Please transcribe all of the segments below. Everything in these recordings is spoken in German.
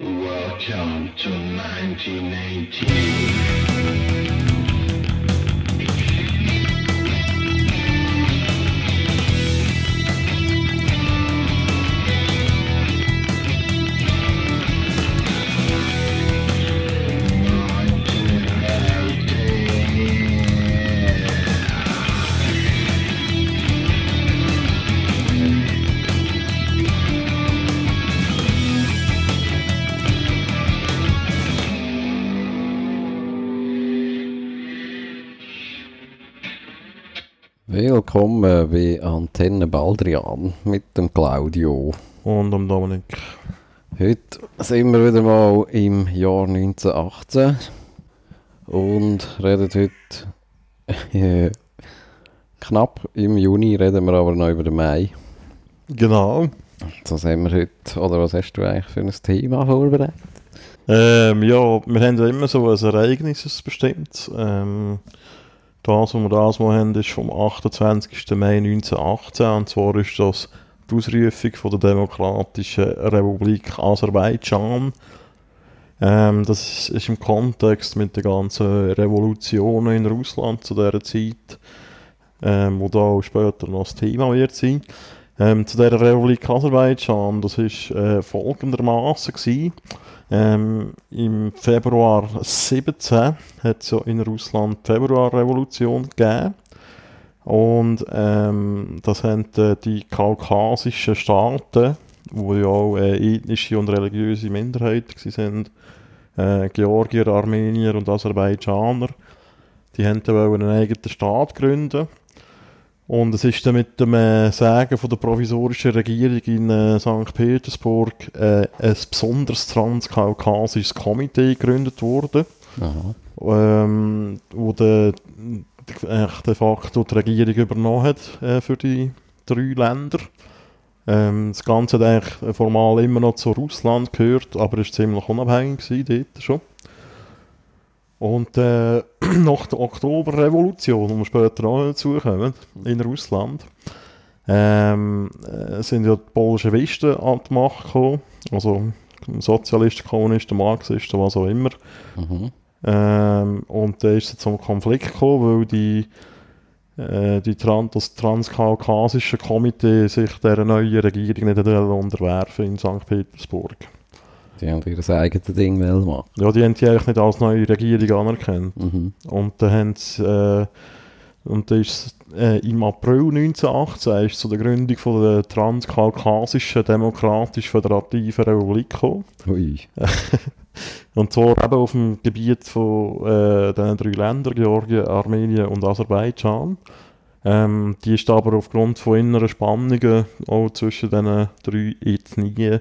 Welcome to 1918. Willkommen bei Antenne Baldrian mit dem Claudio. Und am Dominik. Heute sind wir wieder mal im Jahr 1918 und reden heute äh, knapp im Juni, reden wir aber noch über den Mai. Genau. Was haben wir heute, oder was hast du eigentlich für ein Thema vorbereitet? Ähm, ja, wir haben ja immer so ein Ereignis bestimmt. Ähm, das, was wir das mal haben, ist vom 28. Mai 1918. Und zwar ist das die Ausrufung von der Demokratischen Republik Aserbaidschan. Ähm, das ist im Kontext mit den ganzen Revolutionen in Russland zu dieser Zeit, ähm, wo da später noch das Thema wird sein. Ähm, zu dieser Republik Aserbaidschan, das ist äh, folgendermaßen. Ähm, Im Februar 17 hat es ja in Russland die Februarrevolution gegeben. Und ähm, das haben äh, die kaukasischen Staaten, wo ja auch äh, ethnische und religiöse Minderheiten sind, äh, Georgier, Armenier und Aserbaidschaner, die wollen einen eigenen Staat gründen. Und es ist dann mit dem äh, Sagen von der provisorischen Regierung in äh, St. Petersburg äh, ein besonderes transkaukasisches Komitee gegründet worden, ähm, wo de, de, de facto die Regierung übernommen hat äh, für die drei Länder. Ähm, das Ganze hat eigentlich formal immer noch zu Russland gehört, aber es war ziemlich unabhängig gewesen, dort schon. Und äh, nach der Oktoberrevolution, wo wir später noch dazu kommen, in Russland, ähm, äh, sind ja die Bolschewisten an die Macht gekommen, also Sozialisten, Kommunisten, Marxisten, was auch immer. Mhm. Ähm, und da ist es zum Konflikt gekommen, weil die, äh, die Tran das transkaukasische Komitee sich der neuen Regierung nicht unterwerfen in St. Petersburg. Die haben ihr eigenes Ding machen. Ja, die haben die eigentlich nicht als neue Regierung anerkannt. Mhm. Und dann haben sie, äh, und dann ist äh, im April 1918 ist zu der Gründung von der Transkaukasischen Demokratisch-Föderativen Republik gekommen. Ui. Und zwar eben auf dem Gebiet von äh, diesen drei Ländern, Georgien, Armenien und Aserbaidschan. Ähm, die ist aber aufgrund von inneren Spannungen auch zwischen diesen drei Ethnien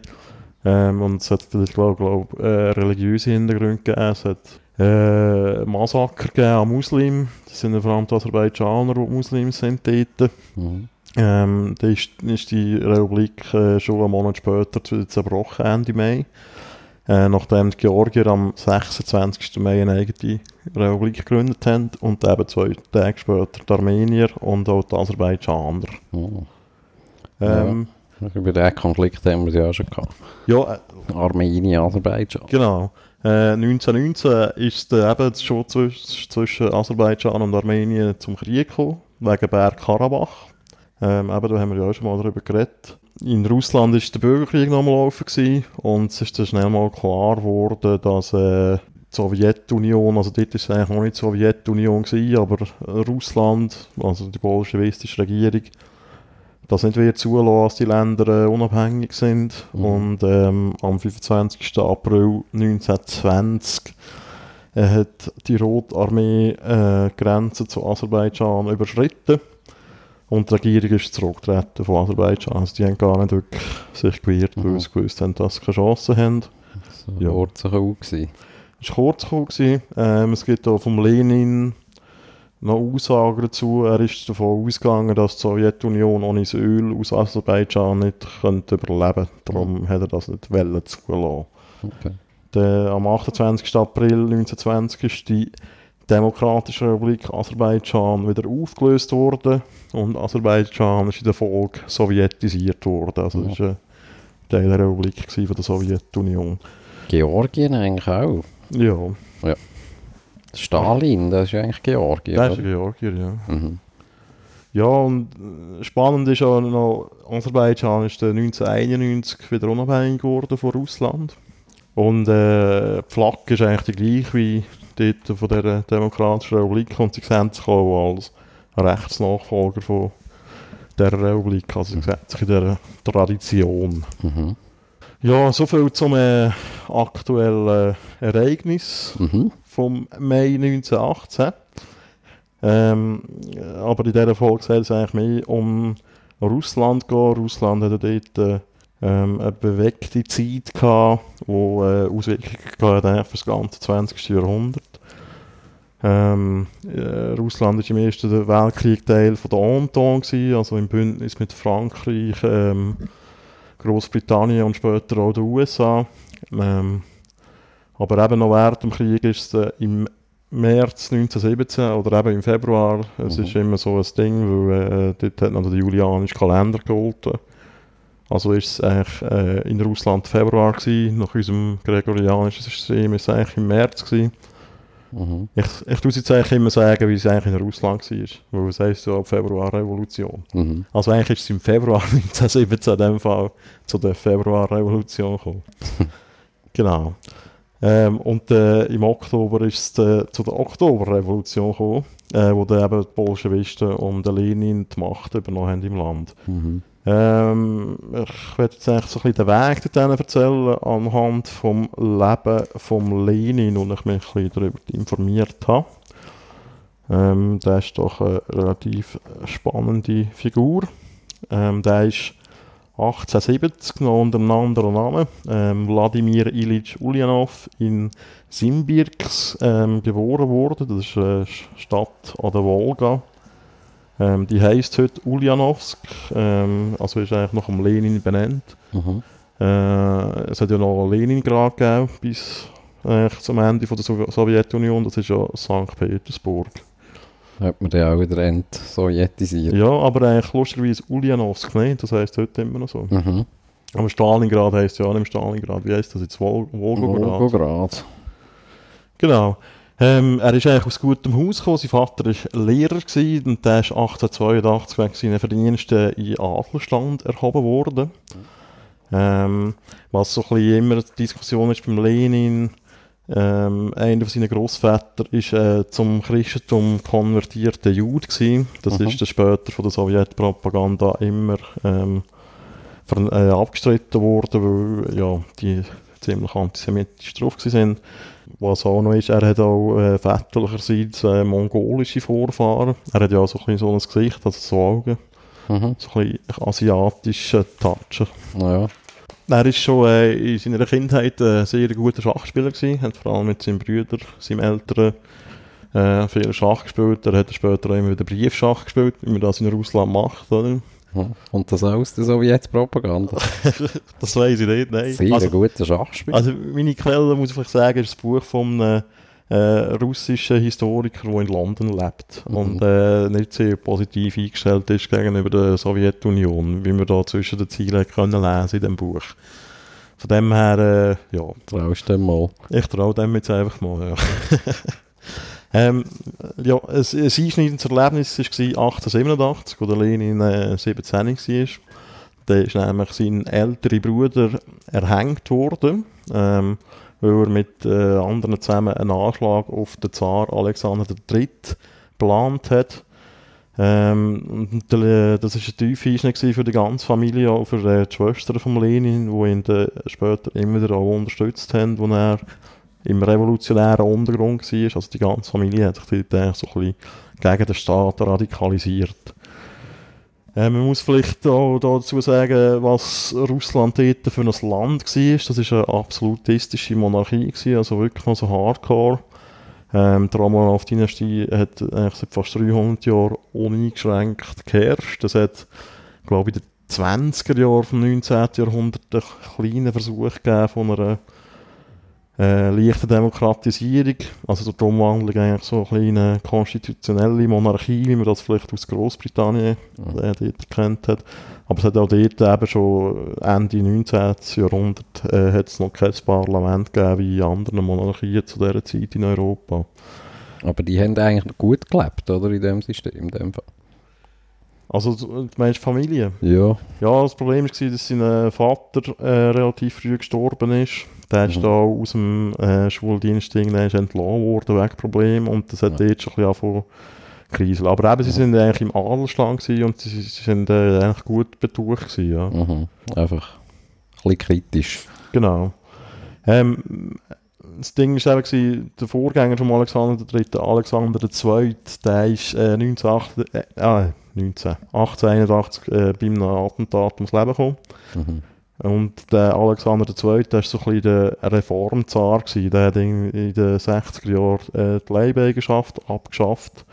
ähm, und es hat vielleicht, glaube glaub, äh, religiöse Hintergründe gegeben. Es hat äh, Massaker gegeben an Muslimen. Das sind ja vor allem die Aserbaidschaner, die Muslims sind dort. Mhm. Ähm, da ist, ist die Republik äh, schon einen Monat später zerbrochen, Ende Mai. Äh, nachdem die Georgier am 26. Mai eine eigene Republik gegründet haben und eben zwei Tage später die Armenier und auch die Aserbaidschaner. Oh. Ähm, Über den Konflikt haben wir es ja auch schon gehabt. ja, äh, Armenien, Aserbaidschan. Genau. Äh, 1919 ist es eben schon zwisch- zwischen Aserbaidschan und Armenien zum Krieg gekommen, wegen Bergkarabach. Ähm, eben, da haben wir ja auch schon mal darüber geredet. In Russland ist der Bürgerkrieg noch am Laufen gewesen, und es ist dann schnell mal klar geworden, dass äh, die Sowjetunion, also dort ist es eigentlich noch nicht die Sowjetunion gewesen, aber Russland, also die bolschewistische Regierung, das nicht wird zulassen, dass die Länder äh, unabhängig sind. Mhm. Und ähm, am 25. April 1920 äh, hat die Rote Armee äh, die Grenze zu Aserbaidschan überschritten. Und die Regierung ist zurückgetreten von Aserbaidschan. Also die haben gar nicht wirklich sich gewehrt, weil Mhm. sie gewusst haben, dass sie keine Chance haben. So Ja. ja. kurz gewesen. Es war kurz gewesen. Ähm, es gibt auch vom Lenin noch Aussagen dazu. Er ist davon ausgegangen, dass die Sowjetunion ohne das Öl aus Aserbaidschan nicht könnte überleben könnte. Darum hat er das nicht wollen zulassen. Okay. Der, am 28. April 1920 ist die Demokratische Republik Aserbaidschan wieder aufgelöst worden und Aserbaidschan ist in der Folge sowjetisiert worden. Also Ja. das war ein Teil der Republik von der Sowjetunion. Georgien eigentlich auch. Ja, Stalin, das ist ja eigentlich Georgien. das ist? Georgier, ja. Mhm. Ja, und äh, spannend ist auch noch, Aserbaidschan ist dann 1991 wieder unabhängig geworden von Russland. Und äh, die Flagge ist eigentlich die gleiche wie dort von der Demokratischen Republik und sie sehen sich auch als Rechtsnachfolger von der Republik, also sie sehen sich in dieser Tradition. Mhm. Ja, soviel zum äh, aktuellen Ereignis Mhm. Vom Mai 1918. Ähm, aber in dieser Folge soll es eigentlich mehr um Russland gehen. Russland hatte dort äh, ähm, eine bewegte Zeit gehabt, die äh, Auswirkungen gehabt hat eigentlich für das ganze 20. Jahrhundert. Ähm, äh, Russland war im Ersten Weltkrieg Teil von der Entente, also im Bündnis mit Frankreich, ähm, Großbritannien und später auch den USA. Ähm, aber eben noch während dem Krieg ist es äh, im März 1917 oder eben im Februar, es Mhm. ist immer so ein Ding, weil äh, dort hat noch der julianische Kalender gegolten. Also ist es eigentlich äh, in Russland Februar gewesen, nach unserem gregorianischen System ist es eigentlich im März gewesen. Mhm. Ich, ich tue es jetzt eigentlich immer sagen, wie es eigentlich in Russland war, weil es heisst ja ab Februar Revolution. Mhm. Also eigentlich ist es im Februar 1917 in dem Fall zu der Februarrevolution gekommen. genau. Ähm, und äh, im Oktober ist es äh, zu der Oktoberrevolution gekommen, äh, wo dann eben die Bolschewisten und der Lenin die Macht übernommen haben im Land. Mhm. Ähm, ich werde jetzt eigentlich so ein bisschen den Weg dorthin erzählen anhand vom Leben von Lenin und ich mich ein bisschen darüber informiert habe. Ähm, der ist doch eine relativ spannende Figur. Ähm, der ist 1870 noch unter einem anderen Namen, ähm, Wladimir Ilyich Ulyanov in Simbirsk ähm, geboren worden. Das ist eine Stadt an der Wolga. Ähm, die heisst heute Ulyanovsk, ähm, also ist eigentlich nach dem Lenin benannt. Mhm. Äh, es hat ja noch Leningrad gegeben bis eigentlich zum Ende von der Sow Sowjetunion, das ist ja St. Petersburg. Hat man den auch wieder entsowjetisiert. Ja, aber eigentlich lustigerweise Ulyanovsk nicht, das heisst heute immer noch so. Mhm. Aber Stalingrad heisst ja auch nicht Stalingrad, wie heisst das jetzt? Vol Volgograd? Volgograd. Genau. Ähm, er ist eigentlich aus gutem Haus gekommen. Sein Vater war Lehrer gewesen, und der ist 1882 wegen seiner Verdienste in Adlerstand erhoben worden. Ähm, was so ein bisschen immer die Diskussion ist beim Lenin, ähm, einer von seinen Grossväter ist äh, zum Christentum konvertierter Jude gewesen. Das Mhm. ist dann später von der Sowjetpropaganda immer ähm, ver- äh, abgestritten worden, weil ja, die ziemlich antisemitisch drauf sind. Was auch noch ist, er hat auch äh, väterlicherseits äh, mongolische Vorfahren. Er hat ja auch so ein, so ein Gesicht, also so Augen, Mhm. so ein bisschen asiatischer Touch. Naja. Er ist schon äh, in seiner Kindheit ein sehr guter Schachspieler gewesen, hat vor allem mit seinem Bruder, seinem Eltern, äh, viel Schach gespielt. Er hat später auch immer wieder Briefschach gespielt, wie man das in Russland macht, oder? Und das aus der Sowjetpropaganda. Das weiß ich nicht, nein. Sehr Also, guter Schachspiel. also meine Quelle, muss ich vielleicht sagen, ist das Buch von einem äh, russischen Historiker, der in London lebt Mhm. und äh, nicht sehr positiv eingestellt ist gegenüber der Sowjetunion, wie man da zwischen den Zielen können lesen in dem Buch. Von dem her, äh, ja, Traust du dem mal? ich traue dem jetzt einfach mal, ja. ähm, ja, ein, ein einschneidendes Erlebnis war 1887, wo der Lenin äh, 17 war. Da ist nämlich sein älterer Bruder erhängt worden, ähm, weil er mit äh, anderen zusammen einen Anschlag auf den Zar Alexander III. geplant hat. Ähm, und der, das war ein tiefer Einschnitt für die ganze Familie, auch für äh, die Schwestern von Lenin, die ihn dann später immer wieder auch unterstützt haben, wo er im revolutionären Untergrund war. Also die ganze Familie hat sich dort so ein bisschen gegen den Staat radikalisiert. Äh, man muss vielleicht auch dazu sagen, was Russland dort für ein Land war. Das war eine absolutistische Monarchie, gewesen, also wirklich noch so hardcore. Ähm, die Romanov-Dynastie hat eigentlich seit fast 300 Jahren uneingeschränkt geherrscht. Das hat, glaube ich, in den 20er Jahren vom 19. Jahrhundert einen kleinen Versuch gegeben von einer äh, leichte Demokratisierung, also die Umwandlung eigentlich so eine kleine konstitutionelle Monarchie, wie man das vielleicht aus Großbritannien Mhm. äh, dort kennt hat. Aber es hat auch dort eben schon Ende 19. Jahrhundert äh, hat es noch kein Parlament gegeben wie in anderen Monarchien zu dieser Zeit in Europa. Aber die haben eigentlich gut gelebt, oder? In dem System, in dem Fall. Also du du meinst Familie? Ja. Ja, das Problem war, dass sein äh, Vater äh, relativ früh gestorben ist. Der ist Mhm. da aus dem äh, Schuldienst entlassen worden wegen Problemen und das hat Ja. dort schon ein bisschen angefangen kriseln. Aber eben, sie sind eigentlich im Adelsstand gewesen und sie, sie sind äh, eigentlich gut betucht gewesen, ja. Mhm. Einfach ein bisschen kritisch. Genau. Ähm, das Ding war eben, der Vorgänger von Alexander III., Alexander II., der ist äh, 1908, äh, ah, 19, 1881 äh, bei einem Attentat ums Leben gekommen. Mhm. Und der Alexander II., der war so ein bisschen der Reformzar. Gewesen. Der hat in, den 60er Jahren äh, die Leibeigenschaft abgeschafft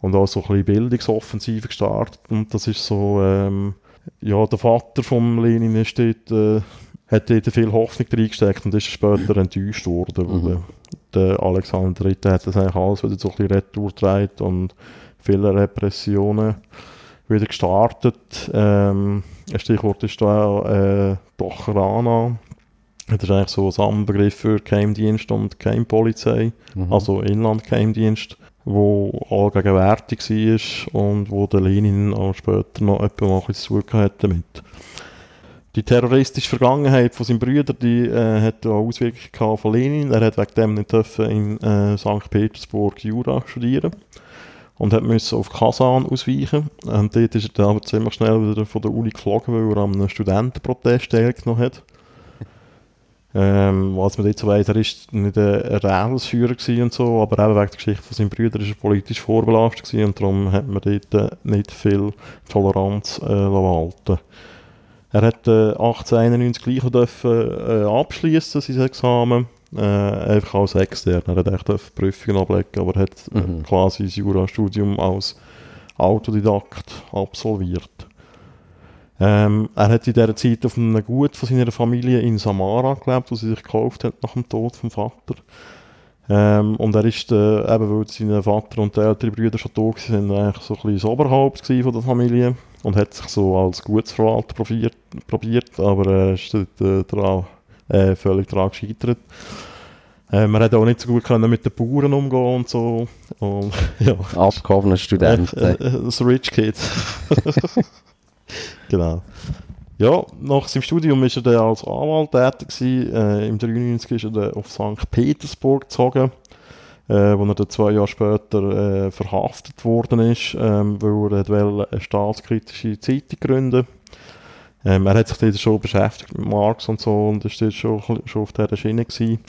und auch so ein bisschen Bildungsoffensive gestartet. Und das ist so, ähm, ja, der Vater von Lenin ist dort, äh, hat dort viel Hoffnung reingesteckt und ist später enttäuscht worden. Mhm. weil Der, der Alexander III. hat das eigentlich alles wieder so ein bisschen retour getragen und viele Repressionen wieder gestartet. Ähm, ein Stichwort ist da äh, Dochrana. Das ist eigentlich so ein Sammelbegriff für Geheimdienst und Geheimpolizei, Mhm. also Inlandgeheimdienst, wo allgegenwärtig war und wo der Lenin auch später noch etwas zu tun hatte damit. Die terroristische Vergangenheit von seinem Brüder, die äh, hat auch Auswirkungen von Lenin. Er hat wegen dem nicht dürfen in äh, St. Petersburg Jura studieren und hat müssen auf Kasan ausweichen. Und dort ist er dann aber ziemlich schnell wieder von der Uni geflogen, weil er an einem Studentenprotest teilgenommen hat. Ähm, was man jetzt so weiss, er ist nicht ein Rädelsführer und so, aber eben wegen der Geschichte von seinem Brüder ist er politisch vorbelastet gewesen und darum hat man dort äh, nicht viel Toleranz äh, walten Er hat äh, 1891 gleich dürfen, äh, abschließen sein Examen, äh, einfach als extern. Er hat echt dürfen Prüfungen ablegen, aber er hat äh, Mhm. quasi das Jurastudium als Autodidakt absolviert. Ähm, er hat in dieser Zeit auf einem Gut von seiner Familie in Samara gelebt, das sie sich gekauft hat nach dem Tod vom Vater. Ähm, und er ist, äh, eben weil sein Vater und die älteren Brüder schon tot waren, eigentlich so ein bisschen das Oberhaupt von der Familie und hat sich so als Gutsverwalter probiert, probiert aber er ist dort, äh, daran, äh, völlig daran gescheitert. Ähm, er hat auch nicht so gut können mit den Bauern umgehen und so. Und, ja. Abgehobener Student. Äh, äh, das Rich Kid. genau. Ja, nach seinem Studium war er dann als Anwalt tätig. Gewesen. Äh, Im 93 ist er dann auf St. Petersburg gezogen, äh, wo er dann zwei Jahre später äh, verhaftet worden ist, ähm, weil er wollte eine staatskritische Zeitung gründen ähm, Er hat sich dort schon beschäftigt mit Marx und so und ist dort schon, schon auf dieser Schiene gewesen.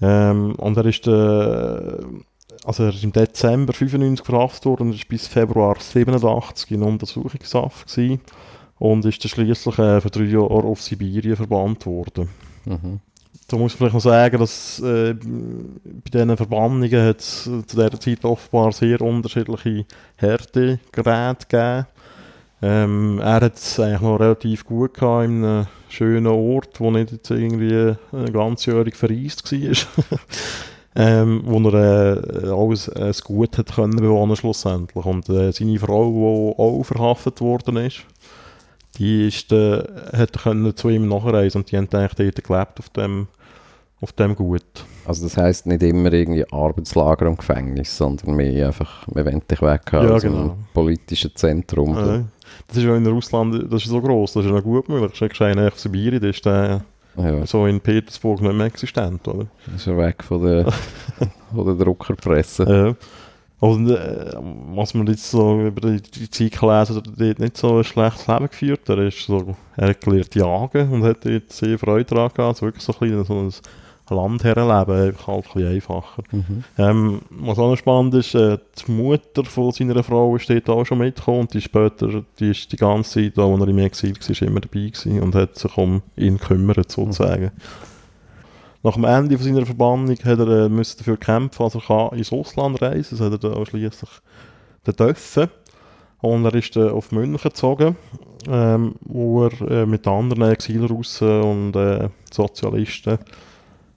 Ähm, und er ist äh, also er ist im Dezember 95 verhaftet worden und ist bis Februar 87 in Untersuchungshaft gewesen und ist dann schliesslich äh, für drei Jahre auf Sibirien verbannt worden. Mhm. Da muss man vielleicht noch sagen, dass äh, bei diesen Verbannungen hat es zu dieser Zeit offenbar sehr unterschiedliche Härtegeräte gegeben. Ähm, er hat es eigentlich noch relativ gut gehabt in einem schönen Ort, wo nicht jetzt irgendwie äh, ganzjährig verreist war. ähm, wo er äh, alles äh, Gut hat können bewohnen schlussendlich. Und äh, seine Frau, die auch verhaftet worden ist, die ist, äh, hat können zu ihm nachreisen und die haben eigentlich dort gelebt auf dem, auf dem Gut. Also das heisst nicht immer irgendwie Arbeitslager und Gefängnis, sondern mehr einfach, wir wollen dich weg Ja, aus genau. politischen Zentrum. Äh, das ist ja in Russland, das ist so gross, das ist ja gut möglich. Das ist wahrscheinlich auf Sibirien, das ist der Ja, so in Petersburg nicht mehr existent, oder? ist er weg von der, von der Druckerpresse. Ja. Und äh, was man jetzt so über die, die Zeit gelesen hat, er hat nicht so ein schlechtes Leben geführt. Er, ist so, er hat gelernt jagen und hat dort sehr Freude daran gehabt. Also wirklich so ein, bisschen so ein Landherrenleben, halt ein bisschen einfacher. Mhm. Ähm, was auch noch spannend ist, äh, die Mutter von seiner Frau ist dort auch schon mitgekommen und die später, die ist die ganze Zeit, als er im Exil war, immer dabei gewesen und hat sich um ihn gekümmert, sozusagen. Nach dem Ende von seiner Verbannung hat er äh, müssen dafür kämpfen, also er kann ins Ausland reisen, das hat er dann schliesslich dürfen. Und er ist dann auf München gezogen, ähm, wo er äh, mit anderen Exilrussen und äh, Sozialisten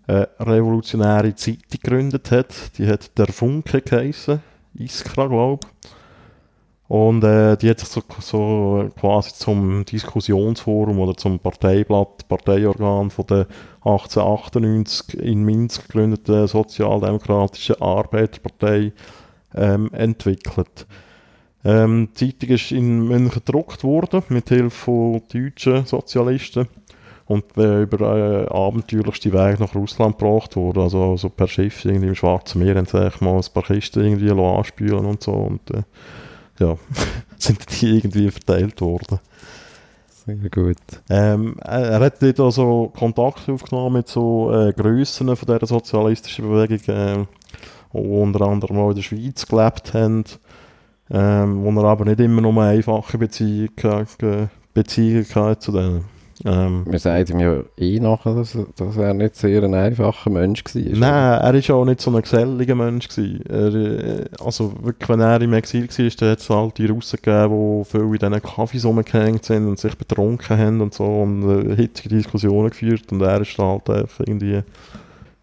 eine revolutionäre Zeitung gegründet hat. Die hat der Funke geheissen, Iskra, glaube ich. Und äh, die hat sich so, so quasi zum Diskussionsforum oder zum Parteiblatt, Parteiorgan von der 1898 in Minsk gegründeten Sozialdemokratischen Arbeiterpartei ähm, entwickelt. Ähm, die Zeitung ist in München gedruckt worden, mit Hilfe von deutschen Sozialisten und äh, über äh, abenteuerlichste Weg nach Russland gebracht worden. Also, also per Schiff irgendwie im Schwarzen Meer haben sie mal ein paar Kisten irgendwie anspülen und so. Und, äh, ja, sind die irgendwie verteilt worden. Sehr gut. Ähm, er hat dort also Kontakt aufgenommen mit so äh, Grössen von dieser sozialistischen Bewegung, äh, die unter anderem auch in der Schweiz gelebt haben, ähm, wo er aber nicht immer nur eine einfache Beziehung, Beziehung hatte zu denen. Ähm, Man sagt ihm ja eh nachher, dass, dass er nicht sehr ein einfacher Mensch war. Nein, er war auch nicht so ein geselliger Mensch. Er, äh, also wirklich, wenn er im Exil war, dann hat es halt die Russen gegeben, die viel in diesen Kaffees rumgehängt sind und sich betrunken haben und so und äh, hitzige Diskussionen geführt und er ist halt einfach irgendwie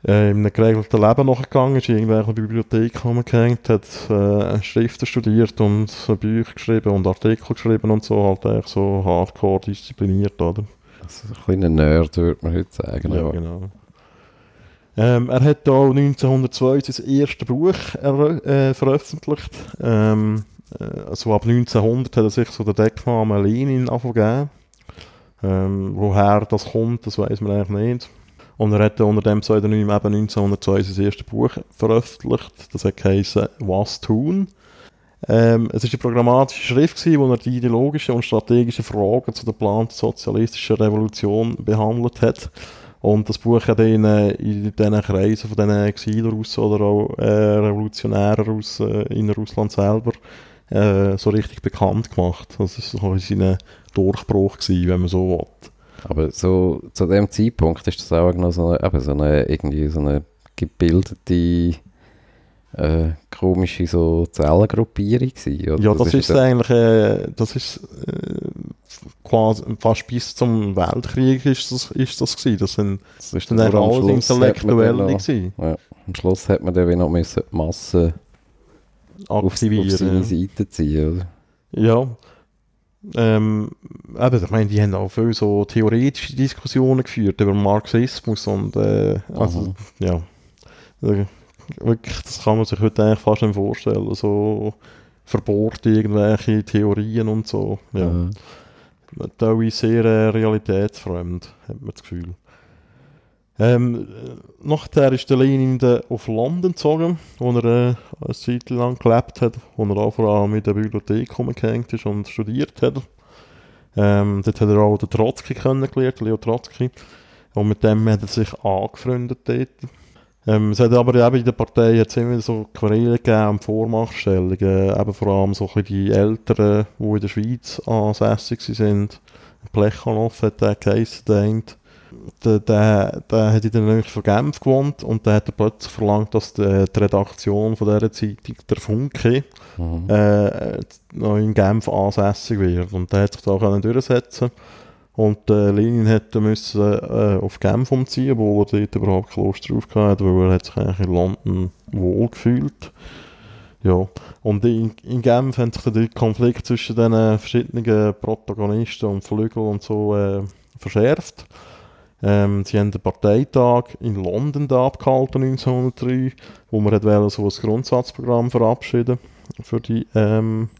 äh, in einem geregelten Leben nachgegangen, ist in irgendwelche Bibliothek rumgehängt, hat äh, Schriften studiert und Bücher geschrieben und Artikel geschrieben und so, halt echt so hardcore diszipliniert, oder? Also ein kleiner Nerd, würde man heute sagen. Ja, genau. Ähm, er hat auch 1902 sein erstes Buch äh, veröffentlicht. Ähm, äh, also ab 1900 hat er sich so den Decknamen Lenin angegeben. Ähm, woher das kommt, das weiß man eigentlich nicht. Und er hat unter dem Pseudonym eben 1902 sein erstes Buch veröffentlicht. Das hat geheißen «Was tun?». Ähm, es war eine programmatische Schrift, in der die ideologischen und strategischen Fragen zu der geplanten sozialistischen Revolution behandelt hat. Und das Buch hat ihn äh, in diesen Kreisen von diesen Exilrussen oder auch äh, Revolutionären aus, äh, in Russland selber äh, so richtig bekannt gemacht. Das war so sein Durchbruch, gewesen, wenn man so will. Aber so zu dem Zeitpunkt ist das auch noch so eine, eben so eine, irgendwie so eine gebildete äh, komische so Zellengruppierung gewesen? Ja, das, das ist, eigentlich, äh, das ist äh, quasi fast bis zum Weltkrieg ist das, ist das gewesen. Das sind, das ist dann alles Intellektuelle gewesen. Ja, am Schluss hat man dann noch müssen Massen aktivieren. Auf, auf seine Seite ziehen, oder? Ja. Ähm, eben, ich meine, die haben auch viel so theoretische Diskussionen geführt über Marxismus und äh, also, ja wirklich, das kann man sich heute eigentlich fast nicht vorstellen. So verbohrte irgendwelche Theorien und so. Ja. Mhm. Teilweise sehr äh, realitätsfremd, hat man das Gefühl. Ähm, nachher ist der Lenin auf London gezogen, wo er äh, eine Zeit lang gelebt hat, wo er auch vor allem in der Bibliothek rumgehängt ist und studiert hat. Ähm, dort hat er auch den Trotzki kennengelernt, Leo Trotzki. Und mit dem hat er sich angefreundet dort. Ähm, es hat aber eben in der Partei jetzt immer so Querelen gegeben und Vormachtstellungen, eben vor allem so die Älteren, die in der Schweiz ansässig sind. Plechanow hat der geheissen, der der, der, der hat in der Nähe von Genf gewohnt und der hat plötzlich verlangt, dass die, die Redaktion von dieser Zeitung, der Funke, mhm. äh, noch in Genf ansässig wird. Und der hat sich da auch durchsetzen können. Und äh, Lenin hätte müssen äh, auf Genf umziehen, wo er dort überhaupt Lust drauf hatte, weil er hat sich eigentlich in London wohl gefühlt. Ja, und in, in Genf hat sich der Konflikt zwischen den verschiedenen Protagonisten und Flügeln und so äh, verschärft. Ähm, sie haben den Parteitag in London da abgehalten 1903, wo man hat so ein Grundsatzprogramm verabschieden für die ähm,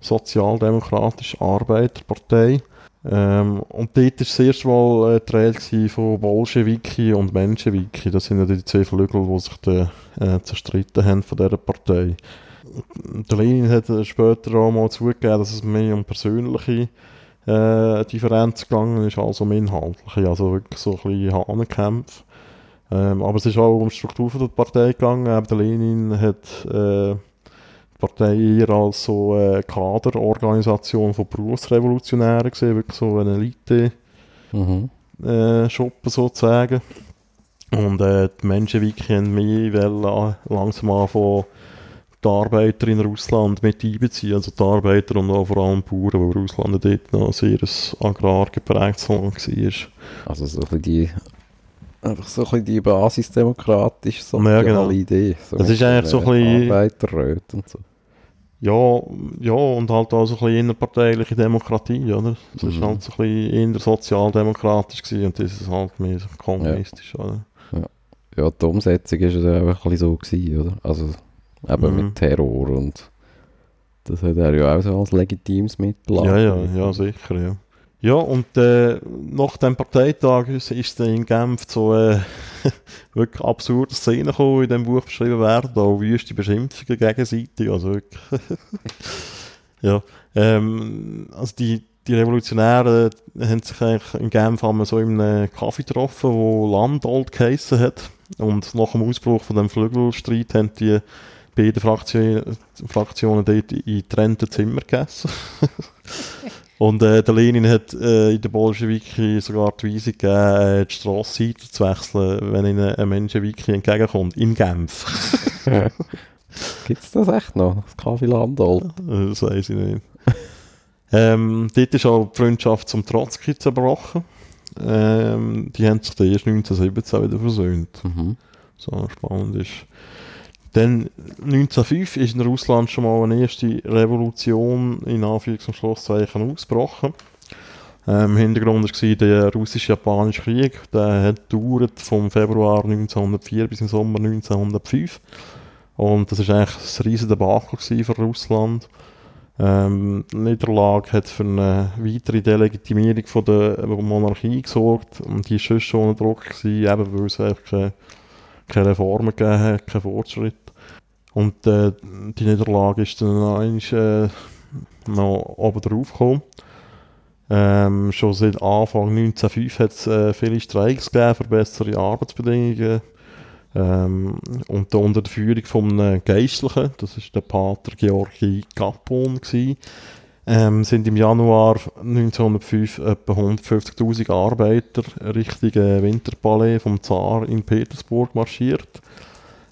sozialdemokratische Arbeiterpartei. Ähm, und dort war das erste Mal äh, die Rede von Bolschewiki und Menschewiki. Das sind ja die zwei Flügel, die sich da, äh, zerstritten haben von dieser Partei. Der Lenin hat später auch mal zugegeben, dass es mehr um persönliche äh, Differenzen gegangen ist, als um inhaltliche. Also wirklich so ein bisschen Hahnenkämpfe. Ähm, aber es ist auch um die Struktur der Partei gegangen. Der Lenin hat äh, Partei eher als so eine Kaderorganisation von Berufsrevolutionären gesehen, wirklich so eine Elite-Schuppe mhm. äh, sozusagen. Und äh, die Menschenwiki haben mehr wollen, langsam anfangen, die Arbeiter in Russland mit einbeziehen, also die Arbeiter und auch vor allem die Bauern, weil Russland dort noch sehr ein agrar geprägtes Land war. Also so die einfach so ein bisschen die basisdemokratische so Ja, genau. Idee. So Das ist eigentlich so ein bisschen- Arbeiterräten und so. Ja, ja, und halt auch so ein bisschen innerparteiliche Demokratie, oder? Das Mhm. war halt so ein bisschen eher sozialdemokratisch gewesen und das ist halt mehr so kommunistisch, oder? Ja, die Umsetzung ist ja einfach ein bisschen so gewesen, oder? Also eben Mhm. mit Terror und das hat er ja auch so als legitimes Mittel Ja, ja, ja, sicher, ja. Ja, und äh, nach dem Parteitag ist, dann in Genf so äh, wirklich absurde Szenen gekommen, in dem Buch beschrieben werden, auch wüste Beschimpfungen gegenseitig, also wirklich. ja, ähm, also die, die Revolutionäre haben sich eigentlich in Genf einmal so in einem Kaffee getroffen, wo Landolt geheissen hat und nach dem Ausbruch von dem Flügelstreit haben die beiden Fraktionen, Fraktionen dort in getrennten Zimmer gegessen. Und äh, der Lenin hat äh, in der Bolschewiki sogar die Weisung gegeben, äh, die Strassenseite zu wechseln, wenn ihnen ein Menschenwiki entgegenkommt, in Genf. Gibt es das echt noch? Das Kaffee Landol? Äh, das weiß ich nicht. ähm, dort ist auch die Freundschaft zum Trotzki zerbrochen. Ähm, die haben sich dann erst 1917 wieder versöhnt. Mhm. So spannend ist. Dann 1905 ist in Russland schon mal eine erste Revolution in Anführungs- ausgebrochen. Ähm, Hintergrund war der russisch-japanische Krieg. Der hat vom Februar 1904 bis im Sommer 1905. Und das war eigentlich ein riesiges Debakel für Russland. Ähm, die Niederlage hat für eine weitere Delegitimierung von der Monarchie gesorgt. Und die war schon unter Druck, gewesen, eben weil es keine keine Reformen gegeben hat, keinen Fortschritt. Und äh, die Niederlage ist dann einmal, äh, noch oben drauf gekommen. Ähm, schon seit Anfang 1905 hat es äh, viele Streiks gegeben für bessere Arbeitsbedingungen. Ähm, und unter der Führung von einem Geistlichen, das ist der Pater Georgi gewesen, ähm, sind im Januar 1905 etwa 150.000 Arbeiter Richtung äh, Winterpalais vom Zar in Petersburg marschiert.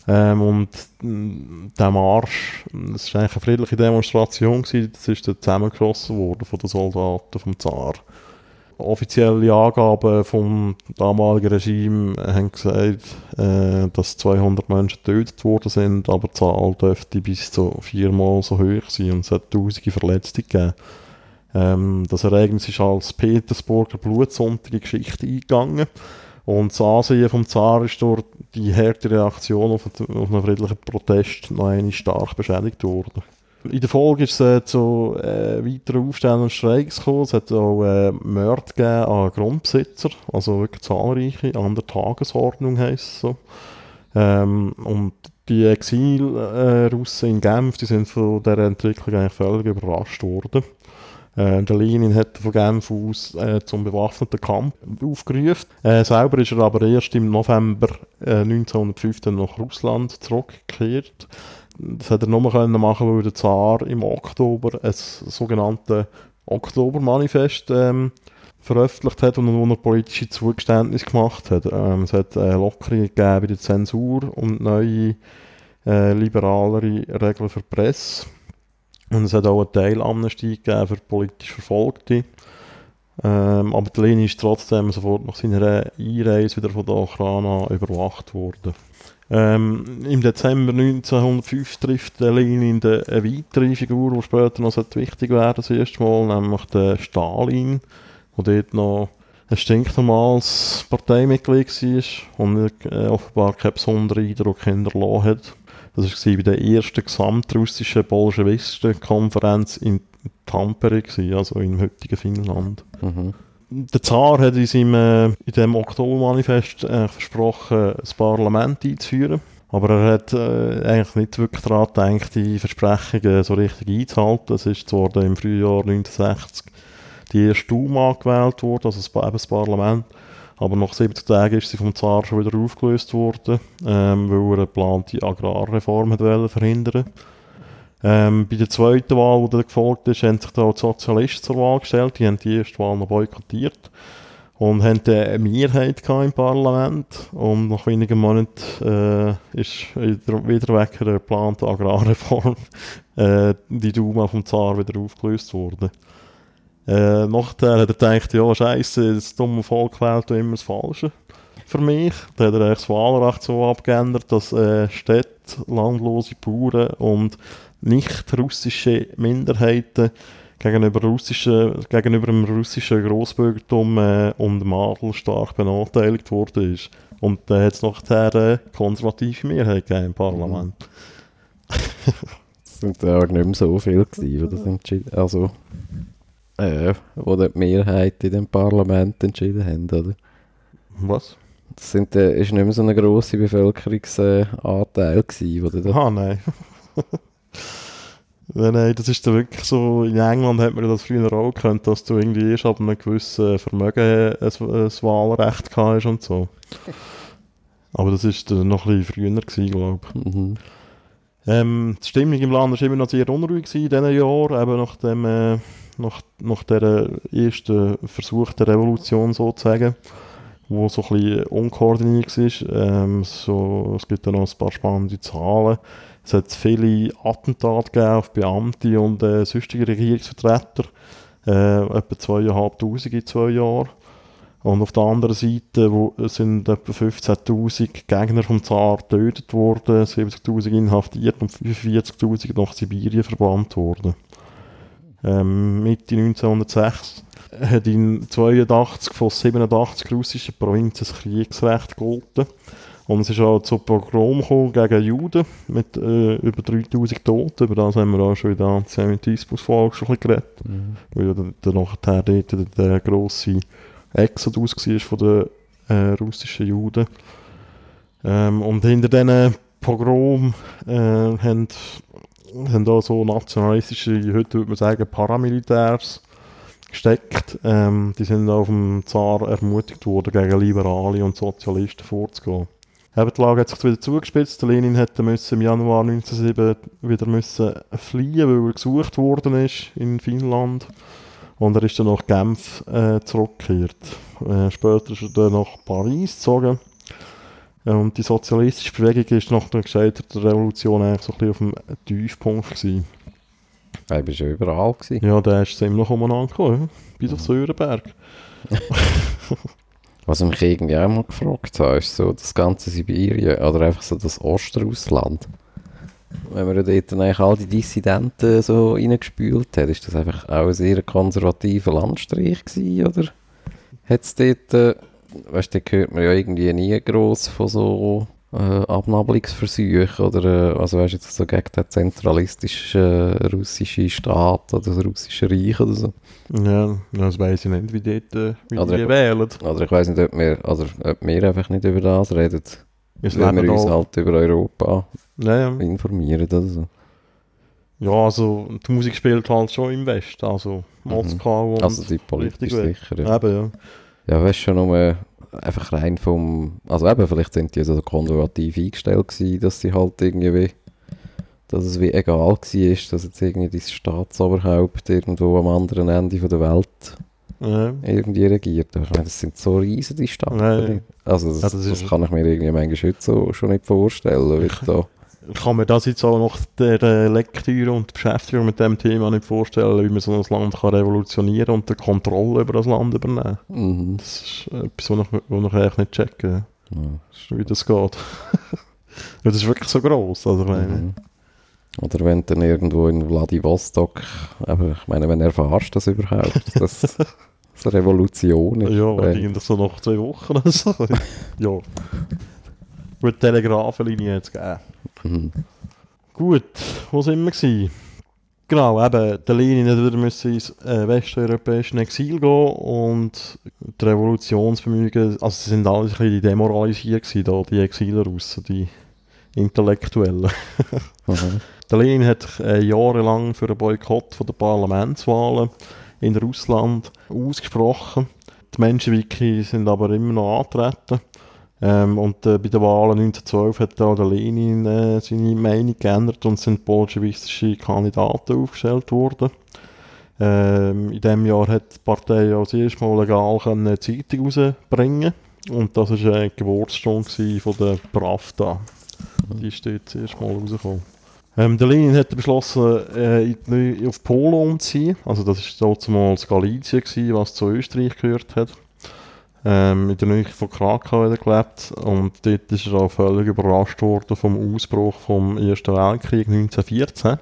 Ähm, und mh, der Marsch, das war eigentlich eine friedliche Demonstration, gewesen, das ist dann zusammengeschossen worden von den Soldaten vom Zar. Offizielle Angaben vom damaligen Regime haben gesagt, äh, dass 200 Menschen getötet worden sind, aber die Zahl dürfte bis zu viermal so hoch sein und es hat tausende Verletzte gegeben. Ähm, das Ereignis ist als Petersburger blutsondige Geschichte eingegangen und das Ansehen vom Zar ist durch die harte Reaktion auf, einen friedlichen Protest noch einmal stark beschädigt worden. In der Folge ist es äh, zu äh, weiteren Aufständen und Streiks gekommen. Es hat auch äh, gegeben an Grundbesitzer, also wirklich zahlreiche, an der Tagesordnung heisst es so. Ähm, und die Exil-Russen in Genf, die sind von dieser Entwicklung eigentlich völlig überrascht worden. Äh, der Lenin hat von Genf aus äh, zum bewaffneten Kampf aufgerufen. Äh, selber ist er aber erst im November äh, 1905 dann nach Russland zurückgekehrt. Das hat er nur können machen, weil der Zar im Oktober ein sogenanntes Oktobermanifest ähm, veröffentlicht hat und wo er politische Zugeständnisse gemacht hat. Ähm, es hat äh, Lockerungen gegeben bei der Zensur und neue äh, liberalere Regeln für die Presse. Und es hat auch eine Teilamnestie gegeben für politisch Verfolgte. Ähm, aber der Lenin ist trotzdem sofort nach seiner Einreise wieder von der Ochrana überwacht worden. Ähm, Im Dezember 1905 trifft Lenin eine weitere Figur, die später noch wichtig werden das erste Mal, nämlich der Stalin, der dort noch ein stinknormales Parteimitglied war und äh, offenbar keinen besonderen Eindruck hinterlassen hat. Das war bei der ersten gesamtrussischen Bolschewistenkonferenz in Tampere, also im heutigen Finnland. Mhm. Der Zar hat in, seinem, äh, in dem Oktobermanifest äh, versprochen, das Parlament einzuführen. Aber er hat äh, eigentlich nicht wirklich daran gedacht, die Versprechungen so richtig einzuhalten. Es ist zwar im Frühjahr 1960 die erste Duma gewählt worden, also das, eben das Parlament. Aber nach 70 Tagen ist sie vom Zar schon wieder aufgelöst worden, ähm, weil er eine geplante Agrarreform wollen verhindern ähm, Bei der zweiten Wahl, die dann gefolgt ist, haben sich da die Sozialisten zur Wahl gestellt. Die haben die erste Wahl noch boykottiert und haben dann eine Mehrheit im Parlament. Und nach wenigen Monaten äh, ist wieder, wieder wegen der geplanten Agrarreform äh, die Duma vom Zar wieder aufgelöst worden. Äh, nachher hat er gedacht, ja, scheiße, das dumme Volk wählt immer das Falsche. für mich. Da hat er das Wahlrecht so abgeändert, dass äh, Städte, landlose Bauern und nicht-russische Minderheiten gegenüber, russischen, gegenüber dem russischen Großbürgertum äh, und dem Adel stark benachteiligt worden ist. Und da hat es nachher eine konservative Mehrheit im Parlament. Es sind ja nicht mehr so viele gewesen, das entschieden Also, äh, wo die Mehrheit in dem Parlament entschieden haben, oder? Was? Das sind, äh, ist nicht mehr so ein grosser Bevölkerungsanteil gewesen, da... Ah, nein. nein, nein, das ist dann wirklich so, in England hat man das früher auch gekannt, dass du irgendwie erst ab einem gewissen Vermögen ein, ein Wahlrecht hast und so. Aber das ist dann noch ein bisschen früher gewesen, glaube ich. Mhm. Ähm, die Stimmung im Land war immer noch sehr unruhig gewesen in diesen Jahren, eben nach, dem, äh, nach, nach der ersten Versuch der Revolution sozusagen, wo so ein bisschen unkoordiniert war. Ähm, so, es gibt da noch ein paar spannende Zahlen. Es hat viele Attentate gegeben auf Beamte und äh, sonstige Regierungsvertreter, äh, etwa zweieinhalbtausend in zwei Jahren. Und auf der anderen Seite wo, sind etwa 15.000 Gegner vom Zar getötet worden, 70.000 inhaftiert und 45.000 nach Sibirien verbannt worden. Ähm, Mitte 1906 hat in 82 von 87 russischen Provinzen das Kriegsrecht gegolten. Und es ist auch zu Pogrom gekommen gegen Juden mit äh, über 3000 Toten. Über das haben wir auch schon in der Antisemitismus-Folge schon ein bisschen geredet. Mhm. Weil dann, dann nachher dort der, der grosse Exodus war von den äh, russischen Juden. Ähm, und hinter diesen Pogrom äh, haben, haben auch so nationalistische, heute würde man sagen, Paramilitärs gesteckt. Ähm, die sind auch vom Zar ermutigt worden, gegen Liberale und Sozialisten vorzugehen. Eben, die Lage hat sich wieder zugespitzt. Lenin hätte im Januar 1907 wieder müssen fliehen, weil er gesucht worden ist in Finnland. Und er ist dann nach Genf äh, zurückgekehrt. Äh, später ist er dann nach Paris gezogen. Und die sozialistische Bewegung ist nach der gescheiterten Revolution eigentlich so ein bisschen auf dem Tiefpunkt gewesen. Ich war schon überall. Gewesen. Ja, da ist es immer noch umeinander gekommen, ja? bis auf Sörenberg. Was ich mich irgendwie auch mal gefragt habe, ist so das ganze Sibirien oder einfach so das Ostrussland. Wenn man dort dann eigentlich all die Dissidenten so reingespült hat, ist das einfach auch ein sehr konservativer Landstrich gewesen, oder? Hat es dort, äh, weißt du, da hört man ja irgendwie nie gross von so äh, Abnabelungsversuchen oder, äh, also weißt du, so gegen den zentralistischen äh, russischen Staat oder das russische Reich oder so. Ja, das weiss ich nicht, wie, dort, äh, wie Oder die ich- wählen. Oder ich weiß nicht, ob wir, oder ob wir einfach nicht über das reden, Wir weil wir uns halt über Europa ja, ja. informieren oder so. ja, also die Musik spielt halt schon im Westen, also Moskau und Also die richtig sicher, ja. Eben, ja. Ja, weißt schon nur einfach rein vom, also eben, vielleicht sind die so konservativ eingestellt gewesen, dass sie halt irgendwie, wie- dass es wie egal war, dass jetzt irgendwie das Staatsoberhaupt irgendwo am anderen Ende von der Welt ja. irgendwie regiert. Aber ich meine, das sind so riesige Staaten. Ja, ja. nicht? Also das, Ja, das das, kann ich mir irgendwie manchmal heute so schon nicht vorstellen, wie da kann mir das jetzt auch nach der Lektüre und Beschäftigung mit dem Thema nicht vorstellen, wie man so ein Land kann revolutionieren und die Kontrolle über das Land übernehmen. mhm. Das ist etwas, was ich, was ich eigentlich nicht checke, ja, wie das geht. Das ist wirklich so gross. Also, ich meine, Mhm. Oder wenn dann irgendwo in Vladivostok, aber ich meine, wenn erfahrst das überhaupt, dass das eine Revolution ist. Ja, eigentlich so nach zwei Wochen oder so. ja. Gut, die Telegrafenlinie es gegeben. Mhm. Gut, wo sind wir gewesen? Genau, eben, der Lenin hat wieder müssen ins äh, westeuropäische Exil gehen und die Revolutionsbemühungen, also sie sind alle ein bisschen demoralisiert gewesen, da, die Exilrussen, die Intellektuellen. Mhm. Der Lenin hat äh, jahrelang für einen Boykott von der Parlamentswahlen in Russland ausgesprochen. Die Menschenwiki sind aber immer noch antreten. Ähm, und äh, bei den Wahlen 1912 hat auch der Lenin äh, seine Meinung geändert und sind bolschewistische Kandidaten aufgestellt worden. Ähm, in diesem Jahr hat die Partei als erstes Mal legal eine Zeitung rausbringen und das war eine Geburtsstunde von der Pravda. Die ist dort das erste Mal rausgekommen. Ähm, der Lenin hat beschlossen, äh, auf Polen umzuziehen. Also das war damals Galizien, gewesen, was zu Österreich gehört hat. Ähm, in der Nähe von Krakau gelebt und dort ist er auch völlig überrascht worden vom Ausbruch vom Ersten Weltkrieg 1914.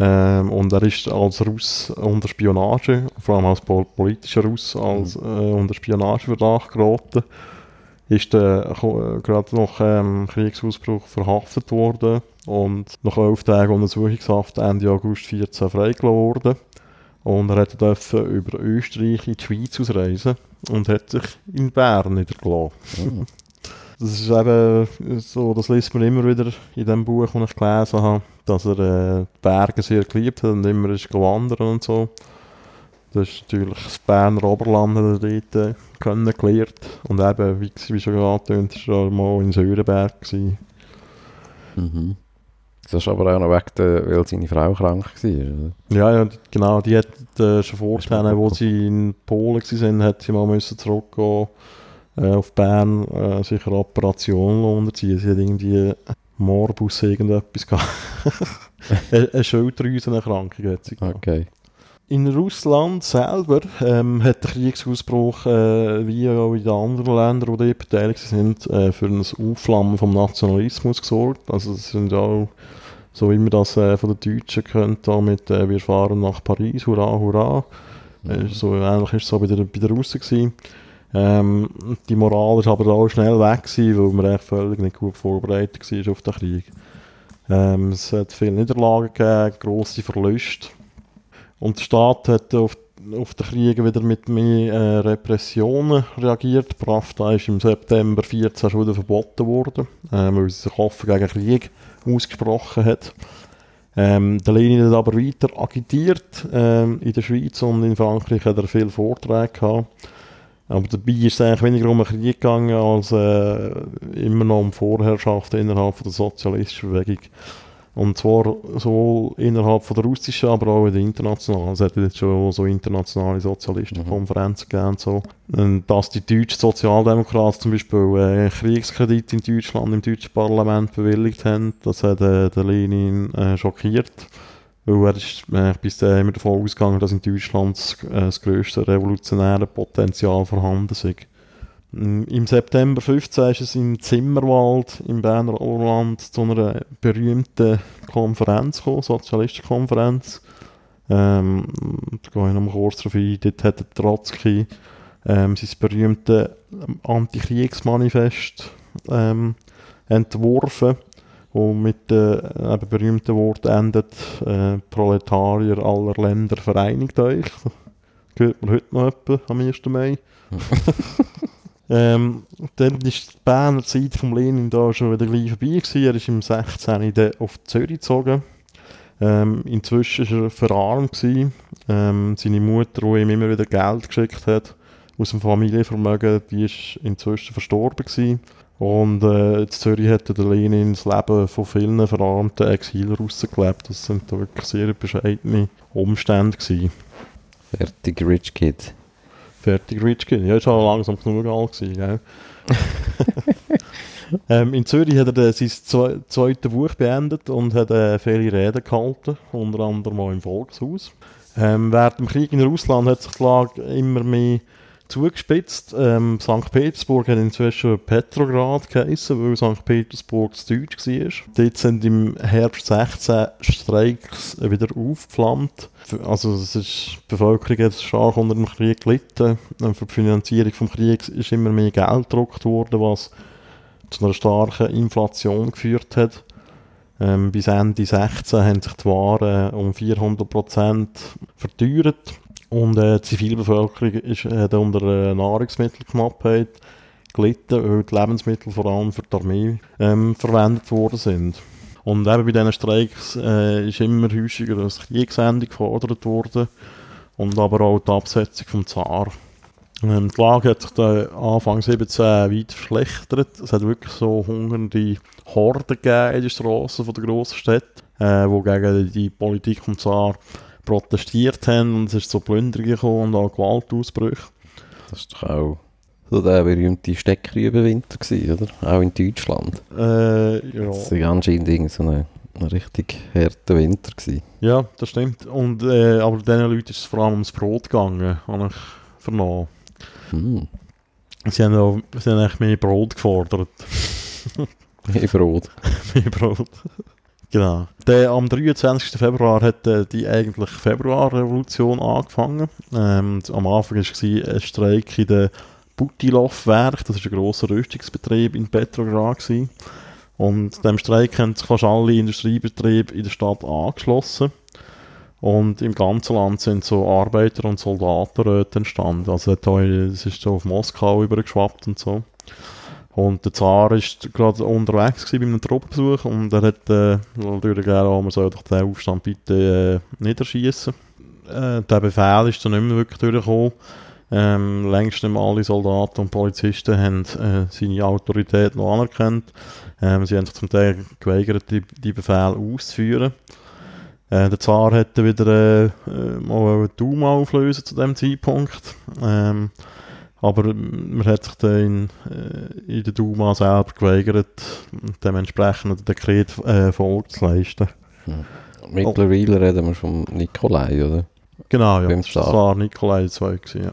Ähm, und er ist als Russ unter Spionage, vor allem als pol politischer Russ, als, äh, unter Spionageverdacht geraten. Ist äh, gerade nach ähm, Kriegsausbruch verhaftet worden und nach elf Tagen Untersuchungshaft Ende August 14 freigelassen worden. Und er durfte über Österreich in die Schweiz ausreisen und hat sich in Bern niedergelassen. Oh. Das ist eben so, das liest man immer wieder in dem Buch, das ich gelesen habe, dass er äh, die Berge sehr geliebt hat und immer ist gewandert und so. Das ist natürlich das Berner Oberland hat er dort äh, kennengelernt. Und eben, wie, wie schon angetönt, war er mal in Sörenberg. Mhm. Das ist aber auch noch weg, der, weil seine Frau krank war, oder? Ja, ja genau. Die hat äh, schon vorstellen, wo sie in Polen waren, hat sie mal müssen zurückgehen äh, auf Bern, äh, sich eine Operation unterziehen. Sie hat irgendwie Morbus irgendetwas gehabt. eine Schilddrüsenerkrankung hat sie gehabt. Okay. In Russland selber ähm, hat der Kriegsausbruch, äh, wie auch in den anderen Ländern, die beteiligt sind, äh, für ein Aufflammen vom Nationalismus gesorgt. Also es sind auch, so wie man das äh, von den Deutschen kennt, da mit äh, «Wir fahren nach Paris, hurra, hurra». Mhm. so ähnlich ist es so bei, der, bei den Russen gewesen. Ähm, die Moral ist aber auch schnell weg gewesen, weil man echt völlig nicht gut vorbereitet war auf den Krieg. Ähm, es hat viele Niederlagen gegeben, grosse Verluste. Und der Staat hat auf, auf den Krieg wieder mit mehr äh, Repressionen reagiert. Pravda ist im September 14 schon wieder verboten worden, äh, weil sie sich offen gegen Krieg ausgesprochen hat. Ähm, der Lenin hat aber weiter agitiert. Ähm, in der Schweiz und in Frankreich hat er viele Vorträge gehabt. Aber dabei ist es eigentlich weniger um einen Krieg gegangen, als äh, immer noch um Vorherrschaft innerhalb der sozialistischen Bewegung. Und zwar sowohl innerhalb von der russischen, aber auch in der internationalen. Es hat jetzt schon so internationale Sozialistenkonferenzen mhm. gegeben. So. Und dass die deutschen Sozialdemokraten zum Beispiel äh, Kriegskredit in Deutschland im deutschen Parlament bewilligt haben, das hat äh, der Lenin äh, schockiert. Weil er ist äh, bis dahin immer davon ausgegangen, dass in Deutschland das, äh, das grösste revolutionäre Potenzial vorhanden ist. Im September 15 ist es in Zimmerwald im Berner Oberland zu einer berühmten Konferenz gekommen, Sozialistenkonferenz. Ähm, da gehe ich noch kurz darauf ein. Dort hat Trotzki ähm, sein berühmtes Antikriegsmanifest ähm, entworfen, wo mit dem äh, berühmten Wort endet: äh, Proletarier aller Länder vereinigt euch. Das hört man heute noch etwa am 1. Mai. Ähm, dann ist die Berner Zeit vom Lenin da schon wieder gleich vorbei gewesen. Er ist im 16. auf Zürich gezogen. Ähm, inzwischen war er verarmt. Ähm, seine Mutter, die ihm immer wieder Geld geschickt hat, aus dem Familienvermögen, die ist inzwischen verstorben gewesen. Und äh, in Zürich hat der Lenin das Leben von vielen verarmten Exilrussen gelebt. Das sind da wirklich sehr bescheidene Umstände gewesen. Fertig, Rich Kid. Fertig Rich Kid. Ja, ist auch langsam genug alt gewesen, gell? ähm, in Zürich hat er sein zwe zweites Buch beendet und hat äh, viele Reden gehalten, unter anderem auch im Volkshaus. Ähm, während dem Krieg in Russland hat sich die Lage immer mehr zugespitzt. Ähm, St. Petersburg hat inzwischen Petrograd geheißen, weil St. Petersburg zu deutsch war. Dort sind im Herbst 16 Streiks wieder aufgeflammt. Also ist, die Bevölkerung hat stark unter dem Krieg gelitten. Für die Finanzierung des Krieges ist immer mehr Geld gedruckt worden, was zu einer starken Inflation geführt hat. Ähm, bis Ende 16 haben sich die Waren um 400% verteuert. Und äh, die Zivilbevölkerung ist, hat unter äh, Nahrungsmittelknappheit gelitten, weil die Lebensmittel vor allem für die Armee ähm, verwendet worden sind. Und eben bei diesen Streiks äh, ist immer häufiger das Kriegsende gefordert worden und aber auch die Absetzung vom Zar. Ähm, die Lage hat sich dann Anfang 17 weit verschlechtert. Es hat wirklich so hungernde Horden gegeben in den Straßen der grossen Städte, äh, wo gegen die Politik vom Zar protestiert haben und es ist zu Plünderungen gekommen und auch Gewaltausbrüche. Das ist doch auch so der berühmte Steckrübenwinter gewesen, oder? Auch in Deutschland. Äh, ja. Das war anscheinend so ein, ein richtig harter Winter gewesen. Ja, das stimmt. Und, äh, aber diesen Leuten ist es vor allem ums Brot gegangen, habe ich vernommen. Hm. Sie haben, auch, sie haben eigentlich mehr Brot gefordert. Mehr Brot. mehr Brot. Genau. Der, am 23. Februar hat äh, die eigentliche Februarrevolution angefangen. Ähm, am Anfang war ein Streik in der Butilov-Werk, das ist ein grosser Rüstungsbetrieb in Petrograd. Gewesen. Und dem Streik haben sich fast alle Industriebetriebe in der Stadt angeschlossen. Und im ganzen Land sind so Arbeiter- und Soldatenräte entstanden. Also es ist so auf Moskau übergeschwappt und so. Und der Zar war gerade unterwegs bei einem Truppenbesuch und er hat äh, natürlich gerne, oh, man soll doch den Aufstand bitte äh, niederschießen. Äh, der Befehl ist dann nicht mehr wirklich durchgekommen. Ähm, längst nicht mehr alle Soldaten und Polizisten haben äh, seine Autorität noch anerkannt. Ähm, sie haben sich zum Teil geweigert, die, die Befehle auszuführen. Äh, der Zar hätte wieder äh, äh mal die Duma auflösen zu dem Zeitpunkt. Ähm, aber man hat sich dann in, äh, in der Duma selber geweigert, dementsprechend Dekret äh, Folge zu leisten. Hm. Mittlerweile oh. reden wir von Nikolai, oder? Genau, ja. Das war Nikolai II. Gewesen, ja.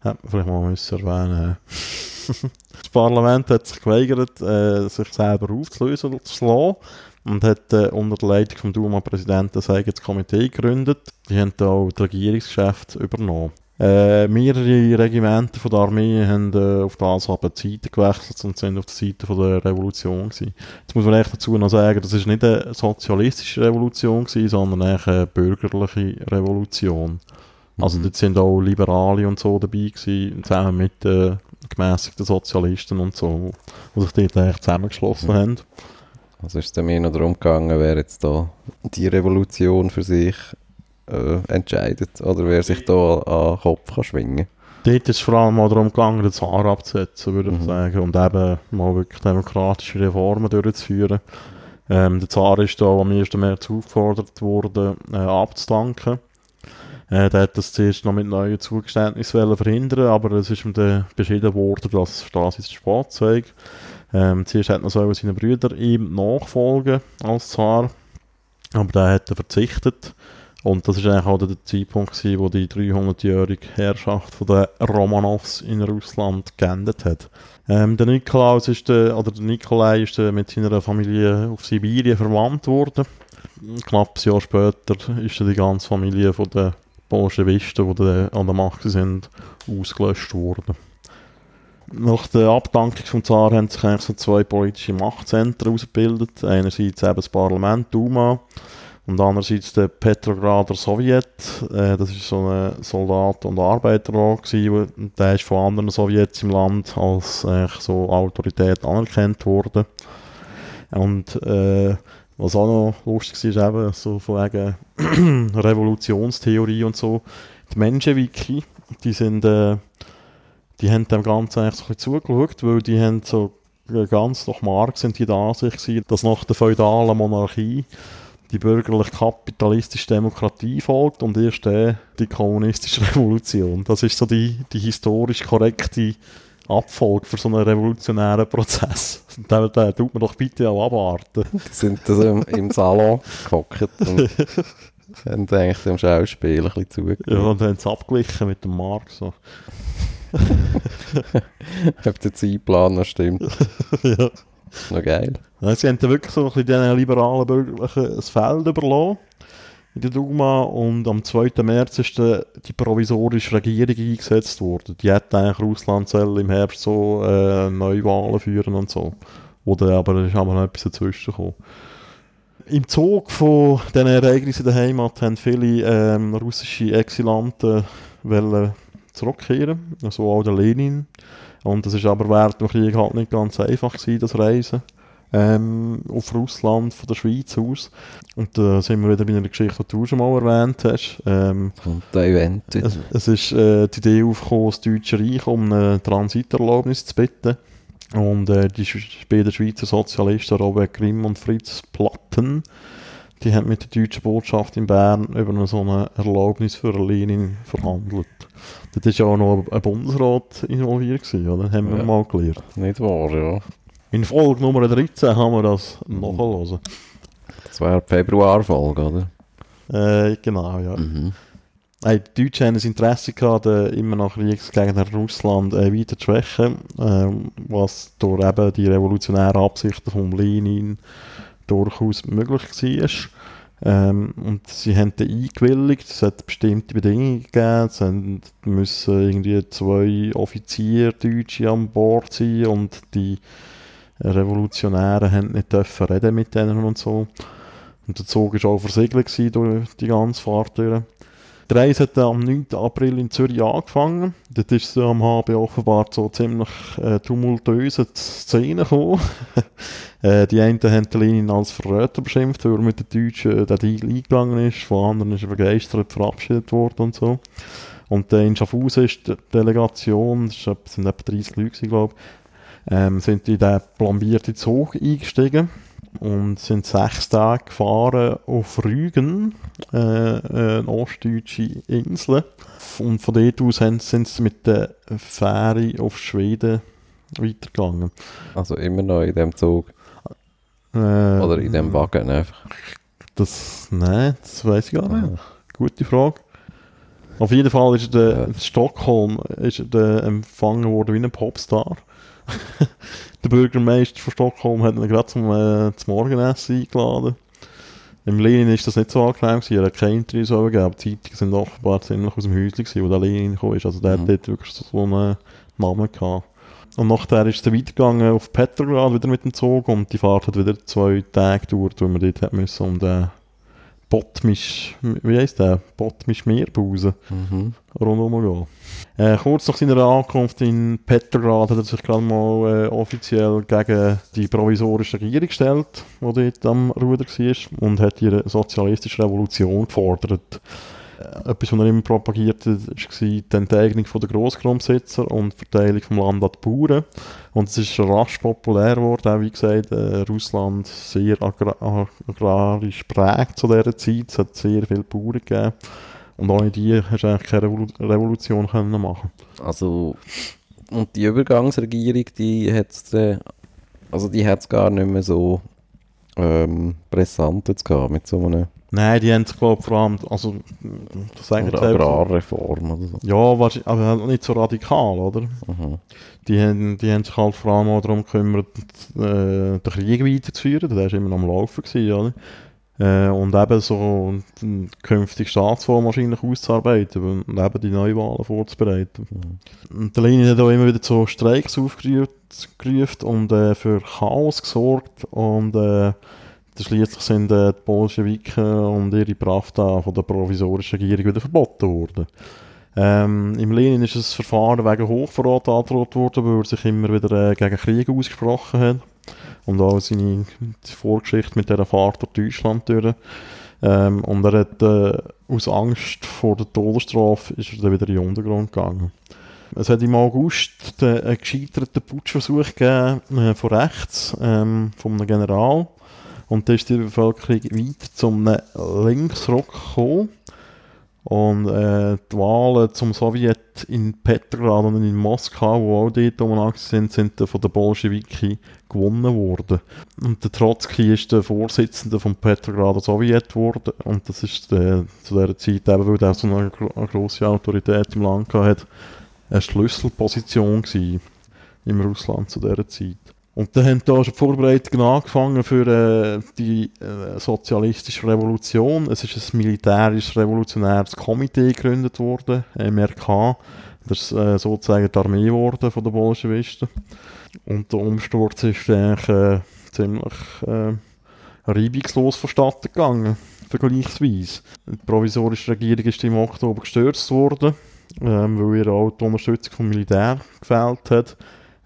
Hätte man vielleicht mal müssen erwähnen Das Parlament hat sich geweigert, äh, sich selber aufzulösen zu lassen und hat äh, unter der Leitung vom Duma-Präsidenten ein eigenes Komitee gegründet. Die haben da auch das Regierungsgeschäft übernommen. Äh, mehrere Regimenter von der Armee haben äh, auf das aber die Seite gewechselt und sind auf der Seite von der Revolution gewesen. Jetzt muss man echt dazu noch sagen, das ist nicht eine sozialistische Revolution gewesen, sondern eine bürgerliche Revolution. Also mhm. dort sind auch Liberale und so dabei gewesen, zusammen mit den äh, gemäßigten Sozialisten und so, die sich dort eigentlich zusammengeschlossen mhm. haben. Also ist es mir noch darum gegangen, wer jetzt da die Revolution für sich äh, entscheidet oder wer sich da an den Kopf kann schwingen Dort ist es vor allem auch darum gegangen, den Zar abzusetzen, würde ich mhm. sagen, und eben mal wirklich demokratische Reformen durchzuführen. Ähm, der Zar ist da am 1. März aufgefordert worden, äh, abzudanken. Äh, der hat das zuerst noch mit neuen Zugeständnissen verhindern, aber es ist ihm dann beschieden worden, dass das ist Sportzeug. Ähm, zuerst hat noch so seine Brüder ihm nachfolgen als Zar, aber der hat er verzichtet. Und das ist eigentlich auch der Zeitpunkt, gewesen, wo die 300-jährige Herrschaft der Romanovs in Russland geendet hat. Ähm, der Nikolaus ist der, oder der Nikolai ist der mit seiner Familie auf Sibirien verwandt worden. Knapp ein Jahr später ist die ganze Familie von den Bolschewisten, die an der Macht sind, ausgelöscht worden. Nach der Abdankung vom Zar haben sich eigentlich so zwei politische Machtzentren ausgebildet. Einerseits eben das Parlament, Duma, und andererseits der Petrograder Sowjet. Äh, das ist so ein Soldat- und Arbeiterrat gewesen, der ist von anderen Sowjets im Land als äh, so Autorität anerkannt worden. Und äh, was auch noch lustig ist, eben so von wegen Revolutionstheorie und so. Die Menschenwiki, die sind äh, die haben dem Ganzen eigentlich so ein bisschen zugeschaut, weil die haben so ganz nach Marx sind die Ansicht gewesen, dass nach der feudalen Monarchie die bürgerlich-kapitalistische Demokratie folgt und erst dann die kommunistische Revolution. Das ist so die, die historisch korrekte Abfolge für so einen revolutionären Prozess. Da, da tut man doch bitte auch abwarten. Die sind das im, im Salon gehockt und haben eigentlich dem Schauspiel ein bisschen zugehört. Ja, und haben es abgeglichen mit dem Marx. So. Ob der Zeitplan noch stimmt. ja. Noch geil. Sie haben wirklich so ein bisschen den liberalen Bürgerlichen ein Feld überlassen in der Duma und am 2. März ist die provisorische Regierung eingesetzt worden. Die hätte eigentlich Russland im Herbst so äh, Neuwahlen führen und so. Oder aber ist aber noch etwas dazwischen gekommen. Im Zug von diesen Ereignissen in der Heimat haben viele ähm, russische Exilanten zurückkehren, also auch der Lenin. Und das ist aber während dem Krieg halt nicht ganz einfach gewesen, das Reisen ähm, auf Russland von der Schweiz aus. Und da äh, sind wir wieder bei einer Geschichte, die du schon mal erwähnt hast. Ähm, Und der Event. Es, es ist äh, die Idee aufgekommen, das Deutsche Reich um eine Transiterlaubnis zu bitten. Und äh, die beiden Schweizer Sozialisten Robert Grimm und Fritz Platten, die haben mit der deutschen Botschaft in Bern über eine so eine Erlaubnis für Lenin verhandelt. Da war ja auch noch ein Bundesrat involviert, gewesen, oder? Haben wir ja. mal gelernt. Nicht wahr, ja. In Folge Nummer 13 haben wir das mhm. nachhören. Das war die Februarfolge, oder? Äh, genau, ja. Mhm. äh, die Deutschen haben ein Interesse gehabt, äh, immer nach Kriegsgegner Russland äh, weiter zu schwächen, äh, was durch eben die revolutionären Absichten von Lenin durchaus möglich war. Ähm, und sie haben dann eingewilligt, es hat bestimmte Bedingungen gegeben, es müssen irgendwie zwei Offiziere Deutsche an Bord sein und die Revolutionäre haben nicht dürfen reden mit denen und so. Und der Zug war auch versiegelt die ganze Fahrt durch. Die Reise hat am 9. April in Zürich angefangen. Dort ist es am HB offenbar so ziemlich äh, tumultuöse Szenen gekommen. äh, die einen haben Lenin als Verräter beschimpft, weil er mit den Deutschen äh, der Deal eingegangen ist. Von anderen ist er begeistert verabschiedet worden und so. Und äh, in Schaffhausen ist die Delegation, das sind etwa 30 Leute, glaube ich, ähm, sind in den plambierten Zug eingestiegen und sind sechs Tage gefahren auf Rügen, äh, eine ostdeutsche Insel. Und von dort aus sind sie mit der Fähre auf Schweden weitergegangen. Also immer noch in dem Zug? Äh, Oder in dem Wagen einfach? Das, nein, das weiß ich gar nicht. Ah. Gute Frage. Auf jeden Fall ist der ja. Stockholm ist der empfangen worden wie ein Popstar. der Bürgermeister von Stockholm hat ihn gerade zum, äh, zum Morgenessen eingeladen. Im Lenin ist das nicht so angenehm gewesen, er hat kein Interview so gegeben, aber die Zeitungen sind offenbar ziemlich aus dem Häuschen gewesen, wo der Lenin gekommen ist. Also der mhm. hat dort wirklich so einen Namen gehabt. Und nachher ist es weitergegangen auf Petrograd wieder mit dem Zug und die Fahrt hat wieder zwei Tage gedauert, wo wir dort hat müssen um den Bottmisch, wie heisst der? Bottmisch Meerbusen mhm. rundherum gehen. Äh, kurz nach seiner Ankunft in Petrograd hat er sich gerade mal äh, offiziell gegen die provisorische Regierung gestellt, die dort am Ruder war, und hat ihre sozialistische Revolution gefordert. Äh, etwas, was er immer propagiert hat, war die Enteignung der Grossgrundbesitzer und die Verteilung vom Land an die Bauern. Und es ist rasch populär geworden, auch wie gesagt, äh, Russland sehr agra agrarisch prägt zu dieser Zeit. Es hat sehr viele Bauern gegeben. Und ohne die hast du eigentlich keine Revolu Revolution können machen Also, und die Übergangsregierung, die hat es äh, also gar nicht mehr so ähm, brisant jetzt gehabt mit so einem Nein, die haben es, glaube vor allem, also, das eigentlich oder Agrarreform oder so. Ja, wahrscheinlich, aber halt nicht so radikal, oder? Mhm. Die, haben, die haben sich halt vor allem auch darum gekümmert, äh, den Krieg weiterzuführen, der war immer am Laufen, gewesen, oder? Äh, und eben so eine künftige Staatsform wahrscheinlich auszuarbeiten und eben die Neuwahlen vorzubereiten. Mhm. Und der Lenin hat auch immer wieder so Streiks aufgerufen und äh, für Chaos gesorgt und äh, Schließlich sind äh, die Bolschewiken und ihre Pravda von der provisorischen Regierung wieder verboten worden. Ähm, Im Lenin ist das Verfahren wegen Hochverrat angedroht worden, weil er sich immer wieder äh, gegen Krieg ausgesprochen hat. Und auch seine Vorgeschichte mit dieser Fahrt durch Deutschland durch. Ähm, und er hat äh, aus Angst vor der Todesstrafe ist er dann wieder in den Untergrund gegangen. Es hat im August einen gescheiterten Putschversuch gegeben äh, von rechts, ähm, von einem General. Und dann ist die Bevölkerung weiter zum Linksrock gekommen. Und äh, die Wahlen zum Sowjet in Petrograd und in Moskau, wo auch dort umeinander sind, sind von den Bolschewiki gewonnen worden. Und der Trotzki ist der Vorsitzende von Petrograder Sowjet geworden. Und das ist äh, zu dieser Zeit, eben weil er so eine, eine grosse Autorität im Land hatte, eine Schlüsselposition im Russland zu dieser Zeit. Und dann haben da schon die Vorbereitungen angefangen für äh, die äh, sozialistische Revolution. Es ist ein militärisch revolutionäres Komitee gegründet worden, MRK. Das ist äh, sozusagen die Armee geworden von den Bolschewisten. Und der Umsturz ist eigentlich äh, ziemlich äh, reibungslos vonstatten gegangen, vergleichsweise. Die provisorische Regierung ist im Oktober gestürzt worden, ähm, weil ihr auch die Unterstützung vom Militär gefehlt hat.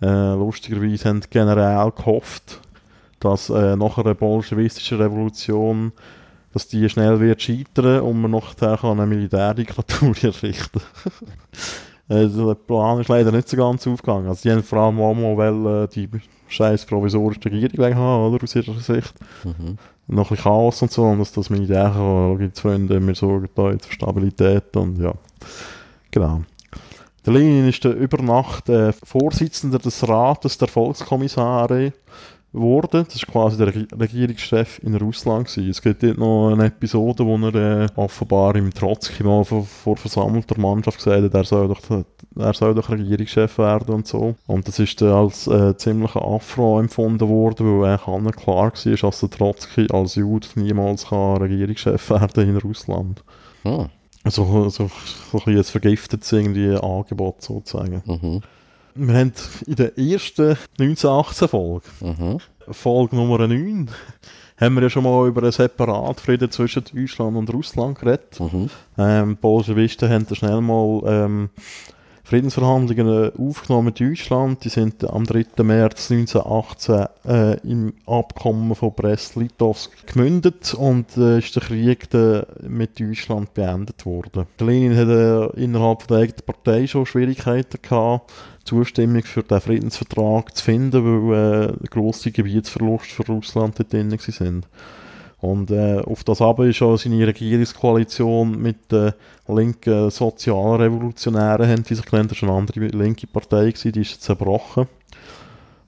Äh, lustigerweise haben die Generäle gehofft, dass äh, nach einer bolschewistischen Revolution dass die schnell wird scheitern und man nachher eine Militärdiktatur errichten Also der Plan ist leider nicht so ganz aufgegangen. Also die haben vor allem auch mal weil, äh, die scheiß provisorische Regierung haben, oder, aus ihrer Sicht. Mhm. Noch ein bisschen Chaos und so, und dass das Militär kann, Freunde, wir sorgen da jetzt für Stabilität und ja, genau. Der Lenin ist der über Nacht äh, Vorsitzender des Rates der Volkskommissare geworden. Das war quasi der Reg- Regierungschef in Russland. Gewesen. Es gibt dort noch eine Episode, wo er äh, offenbar im Trotzki mal vor, vor versammelter Mannschaft gesagt hat, er soll, doch, er soll doch Regierungschef werden und so. Und das ist dann als äh, ziemlicher Afro empfunden worden, weil eigentlich allen klar war, dass der Trotzki als Jude niemals kann Regierungschef werden in Russland. Hm. So, so, so ein vergiftetes irgendwie Angebot sozusagen. Mhm. Wir haben in der ersten 1918-Folge, Mhm. Folge Nummer 9, haben wir ja schon mal über einen Separatfrieden zwischen Deutschland und Russland geredet. Mhm. Ähm, die Bolschewisten haben da schnell mal ähm, Friedensverhandlungen aufgenommen mit Deutschland. Die sind am 3. März 1918 äh, im Abkommen von Brest-Litovsk gemündet und äh, ist der Krieg dann mit Deutschland beendet worden. Lenin hatte äh, innerhalb der eigenen Partei schon Schwierigkeiten gehabt, Zustimmung für den Friedensvertrag zu finden, weil äh, grosse Gebietsverluste für Russland dort drin sind. Und äh, auf das aber ist auch seine Regierungskoalition mit den linken Sozialrevolutionären, haben die sich genannt, das war eine andere linke Partei, gewesen, die ist zerbrochen.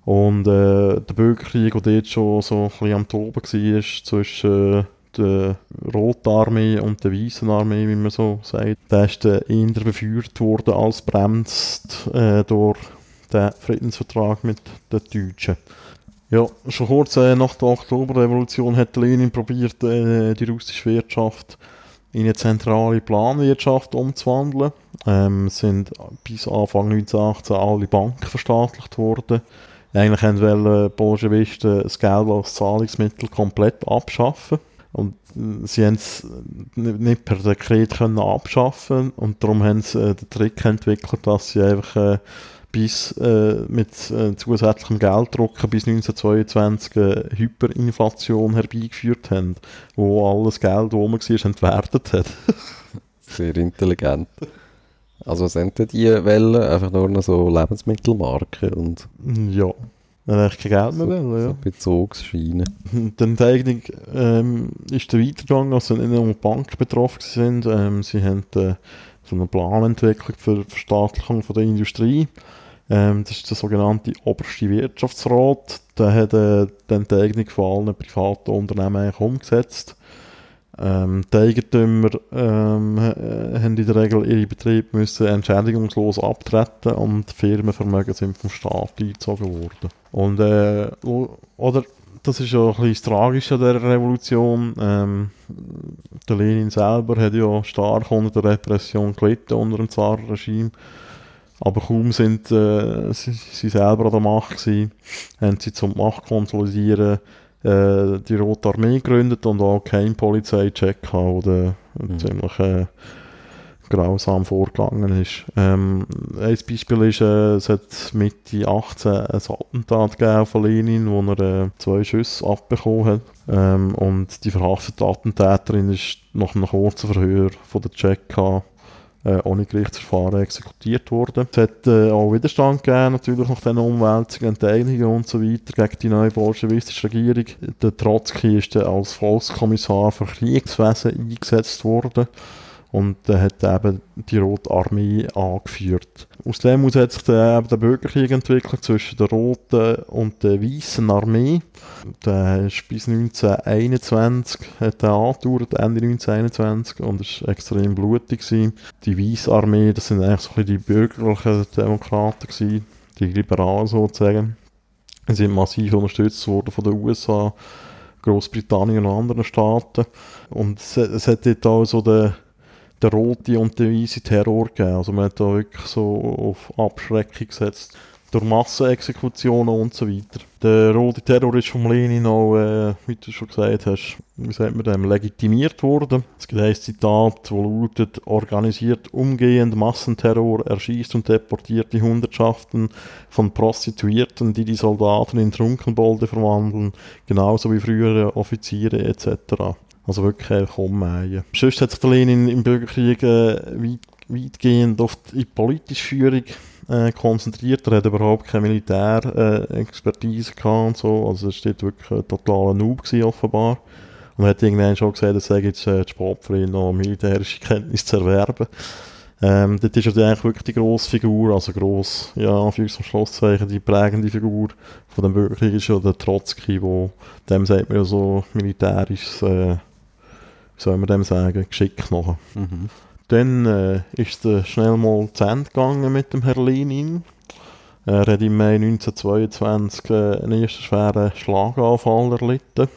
Und äh, der Bürgerkrieg, der dort schon so ein bisschen am Toben war, zwischen äh, der Roten Armee und der Weißen Armee, wie man so sagt, der ist dann eher befeuert worden als bremst äh, durch den Friedensvertrag mit den Deutschen. Ja, schon kurz äh, nach der Oktoberrevolution hat Lenin probiert, äh, die russische Wirtschaft in eine zentrale Planwirtschaft umzuwandeln. Ähm, sind bis Anfang 1918 alle Banken verstaatlicht worden. Eigentlich wollen die Bolschewisten das Geld als Zahlungsmittel komplett abschaffen. Und äh, sie haben es nicht per Dekret können abschaffen und darum haben sie äh, den Trick entwickelt, dass sie einfach äh, bis äh, mit äh, zusätzlichem Gelddrucken bis 1922 äh, Hyperinflation herbeigeführt haben, wo alles Geld, das rum war, entwertet hat. Sehr intelligent. Also sind die Wellen einfach nur noch so Lebensmittelmarken und ja. Dann habe ich kein Geld mehr so, wollen, ja. so Bezugsschienen. Dann Enteignung ähm, ist der weitergegangen, also nicht nur die Banken betroffen sind. Ähm, sie haben äh, so einen Plan entwickelt für die Verstaatlichung von der Industrie. Ähm, das ist der sogenannte oberste Wirtschaftsrat. Der hat äh, die Enteignung von allen privaten Unternehmen umgesetzt. Ähm, die Eigentümer ähm, äh, haben in der Regel ihre Betriebe müssen entschädigungslos abtreten und Firmenvermögen sind vom Staat eingezogen worden. Und äh, oder das ist ja ein bisschen das Tragische an dieser Revolution. Ähm, der Lenin selber hat ja stark unter der Repression gelitten, unter dem Zarenregime. Aber kaum sind äh, sie, sie selber an der Macht gewesen, haben sie zum Macht konsolidieren äh, die Rote Armee gegründet und auch kein Polizeicheck gehabt, der Mhm. ziemlich äh, grausam vorgegangen ist. Ähm, ein Beispiel ist, äh, es hat Mitte 18 ein Attentat gegeben von Lenin, wo er äh, zwei Schüsse abbekommen hat. Ähm, und die verhaftete Attentäterin ist nach einem kurzen Verhör von der Tscheka äh, ohne Gerichtsverfahren exekutiert worden. Es hat äh, auch Widerstand gegeben, natürlich nach diesen Umwälzungen, Enteignungen und so weiter gegen die neue bolschewistische Regierung. Der Trotzki ist dann als Volkskommissar für Kriegswesen eingesetzt worden und er hat eben die Rote Armee angeführt. Aus dem heraus hat sich dann eben der Bürgerkrieg entwickelt zwischen der Roten und der Weißen Armee. Der ist bis 1921 hat der angedauert, Ende 1921 und es war extrem blutig. Gewesen. Die Weiße Armee, das sind eigentlich so ein bisschen die bürgerlichen Demokraten, gewesen, die Liberalen sozusagen. Sie sind massiv unterstützt worden von den USA, Großbritannien und anderen Staaten. Und es, es hat dort auch so den, den roten und den weißen Terror gegeben. Also man hat da wirklich so auf Abschreckung gesetzt. Durch Massenexekutionen und so weiter. Der rote Terror ist vom Lenin auch, äh, wie du schon gesagt hast, wie sagt man dem, legitimiert worden. Es gibt ein Zitat, das lautet, organisiert umgehend Massenterror, erschießt und deportiert die Hundertschaften von Prostituierten, die die Soldaten in Trunkenbolde verwandeln, genauso wie frühere Offiziere etc. Also wirklich einfach ummähen. Sonst hat sich der Lenin im Bürgerkrieg äh, weit, weitgehend auf die politische Führung äh, konzentriert. Er hat überhaupt keine Militärexpertise äh, und so. Also er war wirklich ein totaler Noob gewesen, offenbar. Und er hat irgendwann schon gesagt, es sei jetzt äh, Sport für ihn noch militärische Kenntnisse zu erwerben. Ähm, dort ist er eigentlich wirklich die grosse Figur, also gross, ja, Anführungs- und Schlusszeichen, die prägende Figur von dem Bürgerkrieg ist ja der Trotzki, wo, dem sagt man ja so militärisch, äh, soll man dem sagen, geschickt nachher. Mhm. Dann äh, ist es schnell mal zu Ende gegangen mit dem Herr Lenin. Er hat im Mai 1922 äh, einen ersten schweren Schlaganfall erlitten.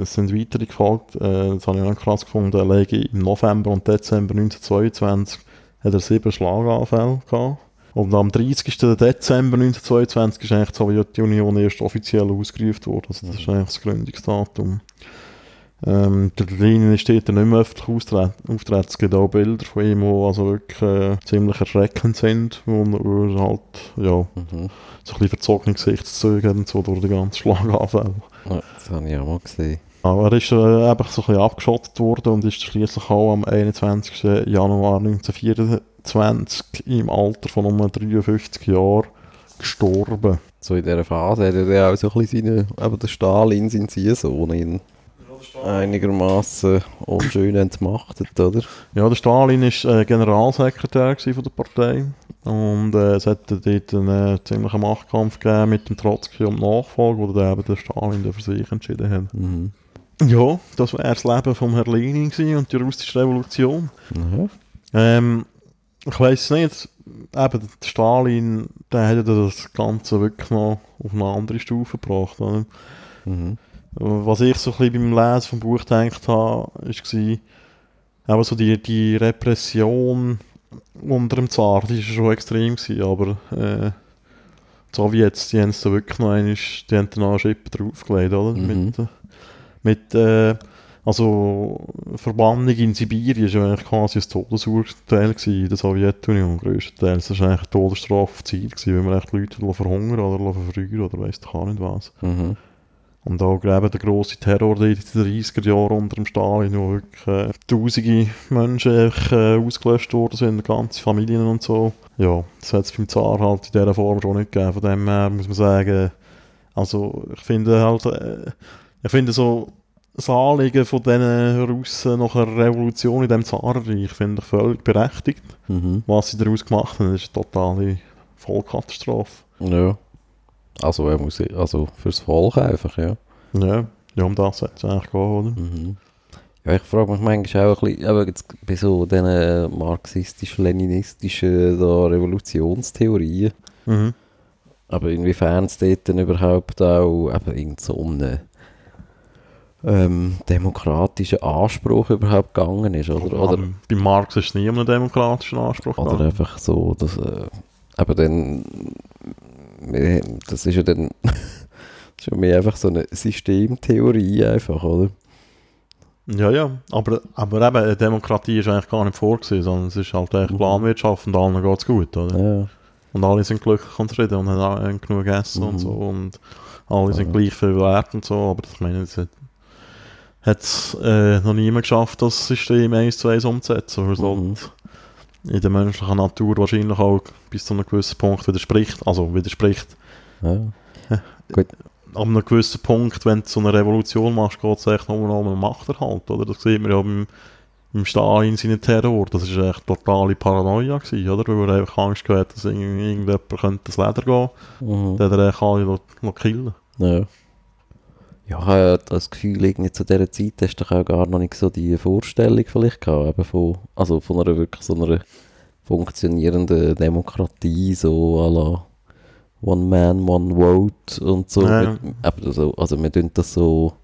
Es, sind weitere gefolgt. Äh, das habe ich auch krass gefunden. Allein im November und Dezember 1922 hat er sieben Schlaganfälle gehabt. Und am 30. Dezember 1922 ist eigentlich die Sowjetunion erst offiziell ausgerufen worden. Also das ist eigentlich das Gründungsdatum. Ähm, der Lenin ist dort nicht mehr öffentlich auftreten. Es gibt auch Bilder von ihm, die also wirklich äh, ziemlich erschreckend sind, wo er halt, ja, Mhm. so ein bisschen verzogene Gesichtszüge hat und so durch die ganze Schlaganfall. Ja, das habe ich auch mal gesehen. Aber er ist äh, einfach so ein bisschen abgeschottet worden und ist schließlich auch am 21. Januar 1924 im Alter von um 53 Jahren gestorben. So in dieser Phase hat er auch so ein bisschen seine, eben der Stalin, sein ihn einigermaßen unschön entmachtet, oder? Ja, der Stalin war äh, Generalsekretär von der Partei und äh, es hat dort einen äh, ziemlichen Machtkampf gegeben mit dem Trotzki um die Nachfolge, wo dann eben der Stalin für sich entschieden hat. Mhm. Ja, das war das Leben vom Herrn Lenin und die russische Revolution. Ja. Ähm, ich weiß nicht, eben der Stalin, der hat das Ganze wirklich noch auf eine andere Stufe gebracht. Oder? Mhm. Was ich so ein bisschen beim Lesen vom Buch gedacht habe, war, eben so die, die Repression unter dem Zar, die war schon extrem gewesen, aber äh, die Sowjets, die haben es da wirklich noch einmal, die haben da noch eine Schippe draufgelegt, oder? Mhm. Mit, äh, mit äh, also Verbannung in Sibirien war eigentlich quasi ein Todesurteil in der Sowjetunion, größtenteils. Das war eigentlich eine Todesstrafe auf Ziel, gewesen, wenn man echt Leute verhungern oder verfrühen oder weiss ich auch nicht was. Mhm. Und auch eben der grosse Terror in den 30er Jahren unter dem Stalin, wo wirklich äh, tausende Menschen äh, ausgelöscht worden sind, ganze Familien und so. Ja, das hat es beim Zar halt in dieser Form schon nicht gegeben. Von dem her muss man sagen, also ich finde halt, äh, ich finde so das Anliegen von diesen Russen nach einer Revolution in diesem Zarenreich finde ich völlig berechtigt. Mhm. Was sie daraus gemacht haben, ist eine totale Vollkatastrophe. Ja. Also, er muss, also fürs Volk einfach, ja. Ja, ja um das hat es eigentlich gehen, oder? Mhm. Ja, ich frage mich manchmal auch ein bisschen, aber jetzt bei so diesen marxistisch-leninistischen Revolutionstheorien, Mhm. aber inwiefern es dort dann überhaupt auch eben irgend so um einen ähm, demokratischen Anspruch überhaupt gegangen ist, oder? Oder, bei Marx ist es nie um einen demokratischen Anspruch oder gegangen. einfach so, dass, äh, aber dann, das ist ja dann, ist ja mehr einfach so eine Systemtheorie einfach, oder? Ja, ja, aber, aber eben, eine Demokratie ist eigentlich gar nicht vorgesehen, sondern es ist halt eigentlich Planwirtschaft und allen geht es gut, oder? Ja. Und alle sind glücklich und zufrieden und haben genug gegessen Mhm. und so und alle sind Ja. gleich viel wert und so, aber ich meine, es hat hat äh, noch niemand geschafft, das System eins zu eins umzusetzen, es Mhm. in der menschlichen Natur wahrscheinlich auch bis zu einem gewissen Punkt widerspricht, also widerspricht. ja. Ab einem gewissen Punkt, wenn du so eine Revolution machst, geht es echt nur noch um einen Machterhalt, oder? Das sieht man ja beim, beim Stalin seinen Terror, das war echt totale Paranoia, gewesen, oder? Weil er einfach Angst gehabt dass irgend- irgendjemand könnte das Leder gehen, Mhm. dann hat er echt alle noch killen. Ja. Ja, ich habe das Gefühl, irgendwie zu dieser Zeit hast du auch gar noch nicht so die Vorstellung vielleicht gehabt, eben von, also von einer wirklich so einer funktionierenden Demokratie, so à la One Man, One Vote und so. Ja. Mit, so also wir tun das so,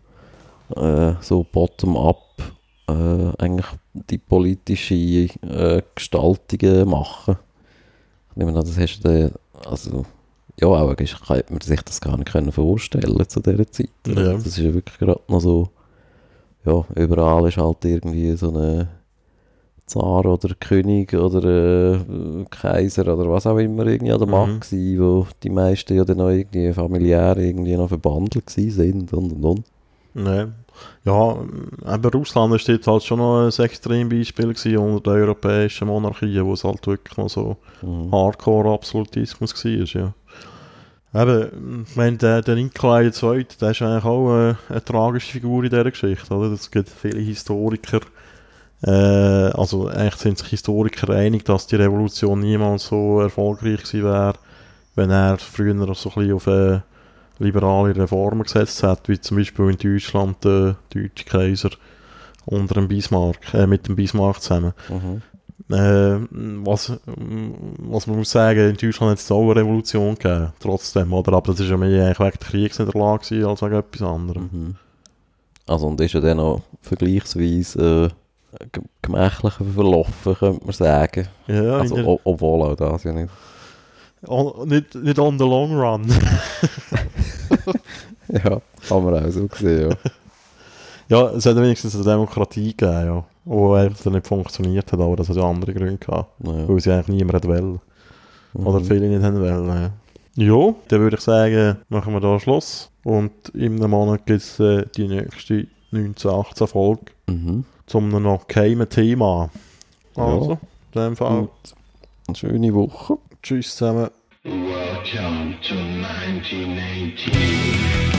äh, so bottom-up äh, eigentlich die politische äh, Gestaltungen machen. Ich nehme an, das hast du dann, also ja, auch eigentlich hätte man sich das gar nicht können vorstellen zu dieser Zeit. Ja. Das ist ja wirklich gerade noch so, ja, überall ist halt irgendwie so eine Zar oder König oder äh, Kaiser oder was auch immer irgendwie an der Mhm. Macht gewesen, wo die meisten ja dann noch irgendwie familiär irgendwie noch verbandelt gewesen sind und und und. Nee. Ja, eben Russland ist jetzt halt schon noch ein Extrembeispiel gewesen unter den europäischen Monarchien, wo es halt wirklich noch so Mhm. Hardcore-Absolutismus war, ja. Eben, ich meine, der, der Nikolai II., der ist eigentlich auch äh, eine tragische Figur in dieser Geschichte, oder? Es gibt viele Historiker, Äh, also eigentlich sind sich Historiker einig, dass die Revolution niemals so erfolgreich gewesen wäre, wenn er früher so ein bisschen auf äh, liberale Reformen gesetzt hat, wie zum Beispiel in Deutschland der deutsche Kaiser unter dem Bismarck, äh, mit dem Bismarck zusammen. Mhm. Äh, was, was man muss sagen, in Deutschland hat es auch eine Revolution gegeben, trotzdem, oder? Aber das war ja mehr eigentlich wegen der Kriegsniederlage als wegen etwas anderem. Mhm. Also und ist ja dann auch vergleichsweise äh, gemächlicher verlaufen, könnte man sagen. Ja, Also, der, obwohl auch das ja nicht. on, nicht, nicht on the long run. Ja, kann man auch so sehen, ja. ja, es hat wenigstens eine Demokratie gegeben, ja. Wo eigentlich dann nicht funktioniert hat, aber das hat ja andere Gründe gehabt. ja. Weil sie eigentlich niemand hat wollen. Oder Mhm. viele nicht haben wollen, ja. Ja, dann würde ich sagen, machen wir da Schluss. Und in einem Monat gibt es äh, die nächste 1918 Folge Mhm. zum noch geheimen Thema. Ja. Also, in dem Fall, Gut. Eine schöne Woche. tschüss zusammen. Welcome to 1918.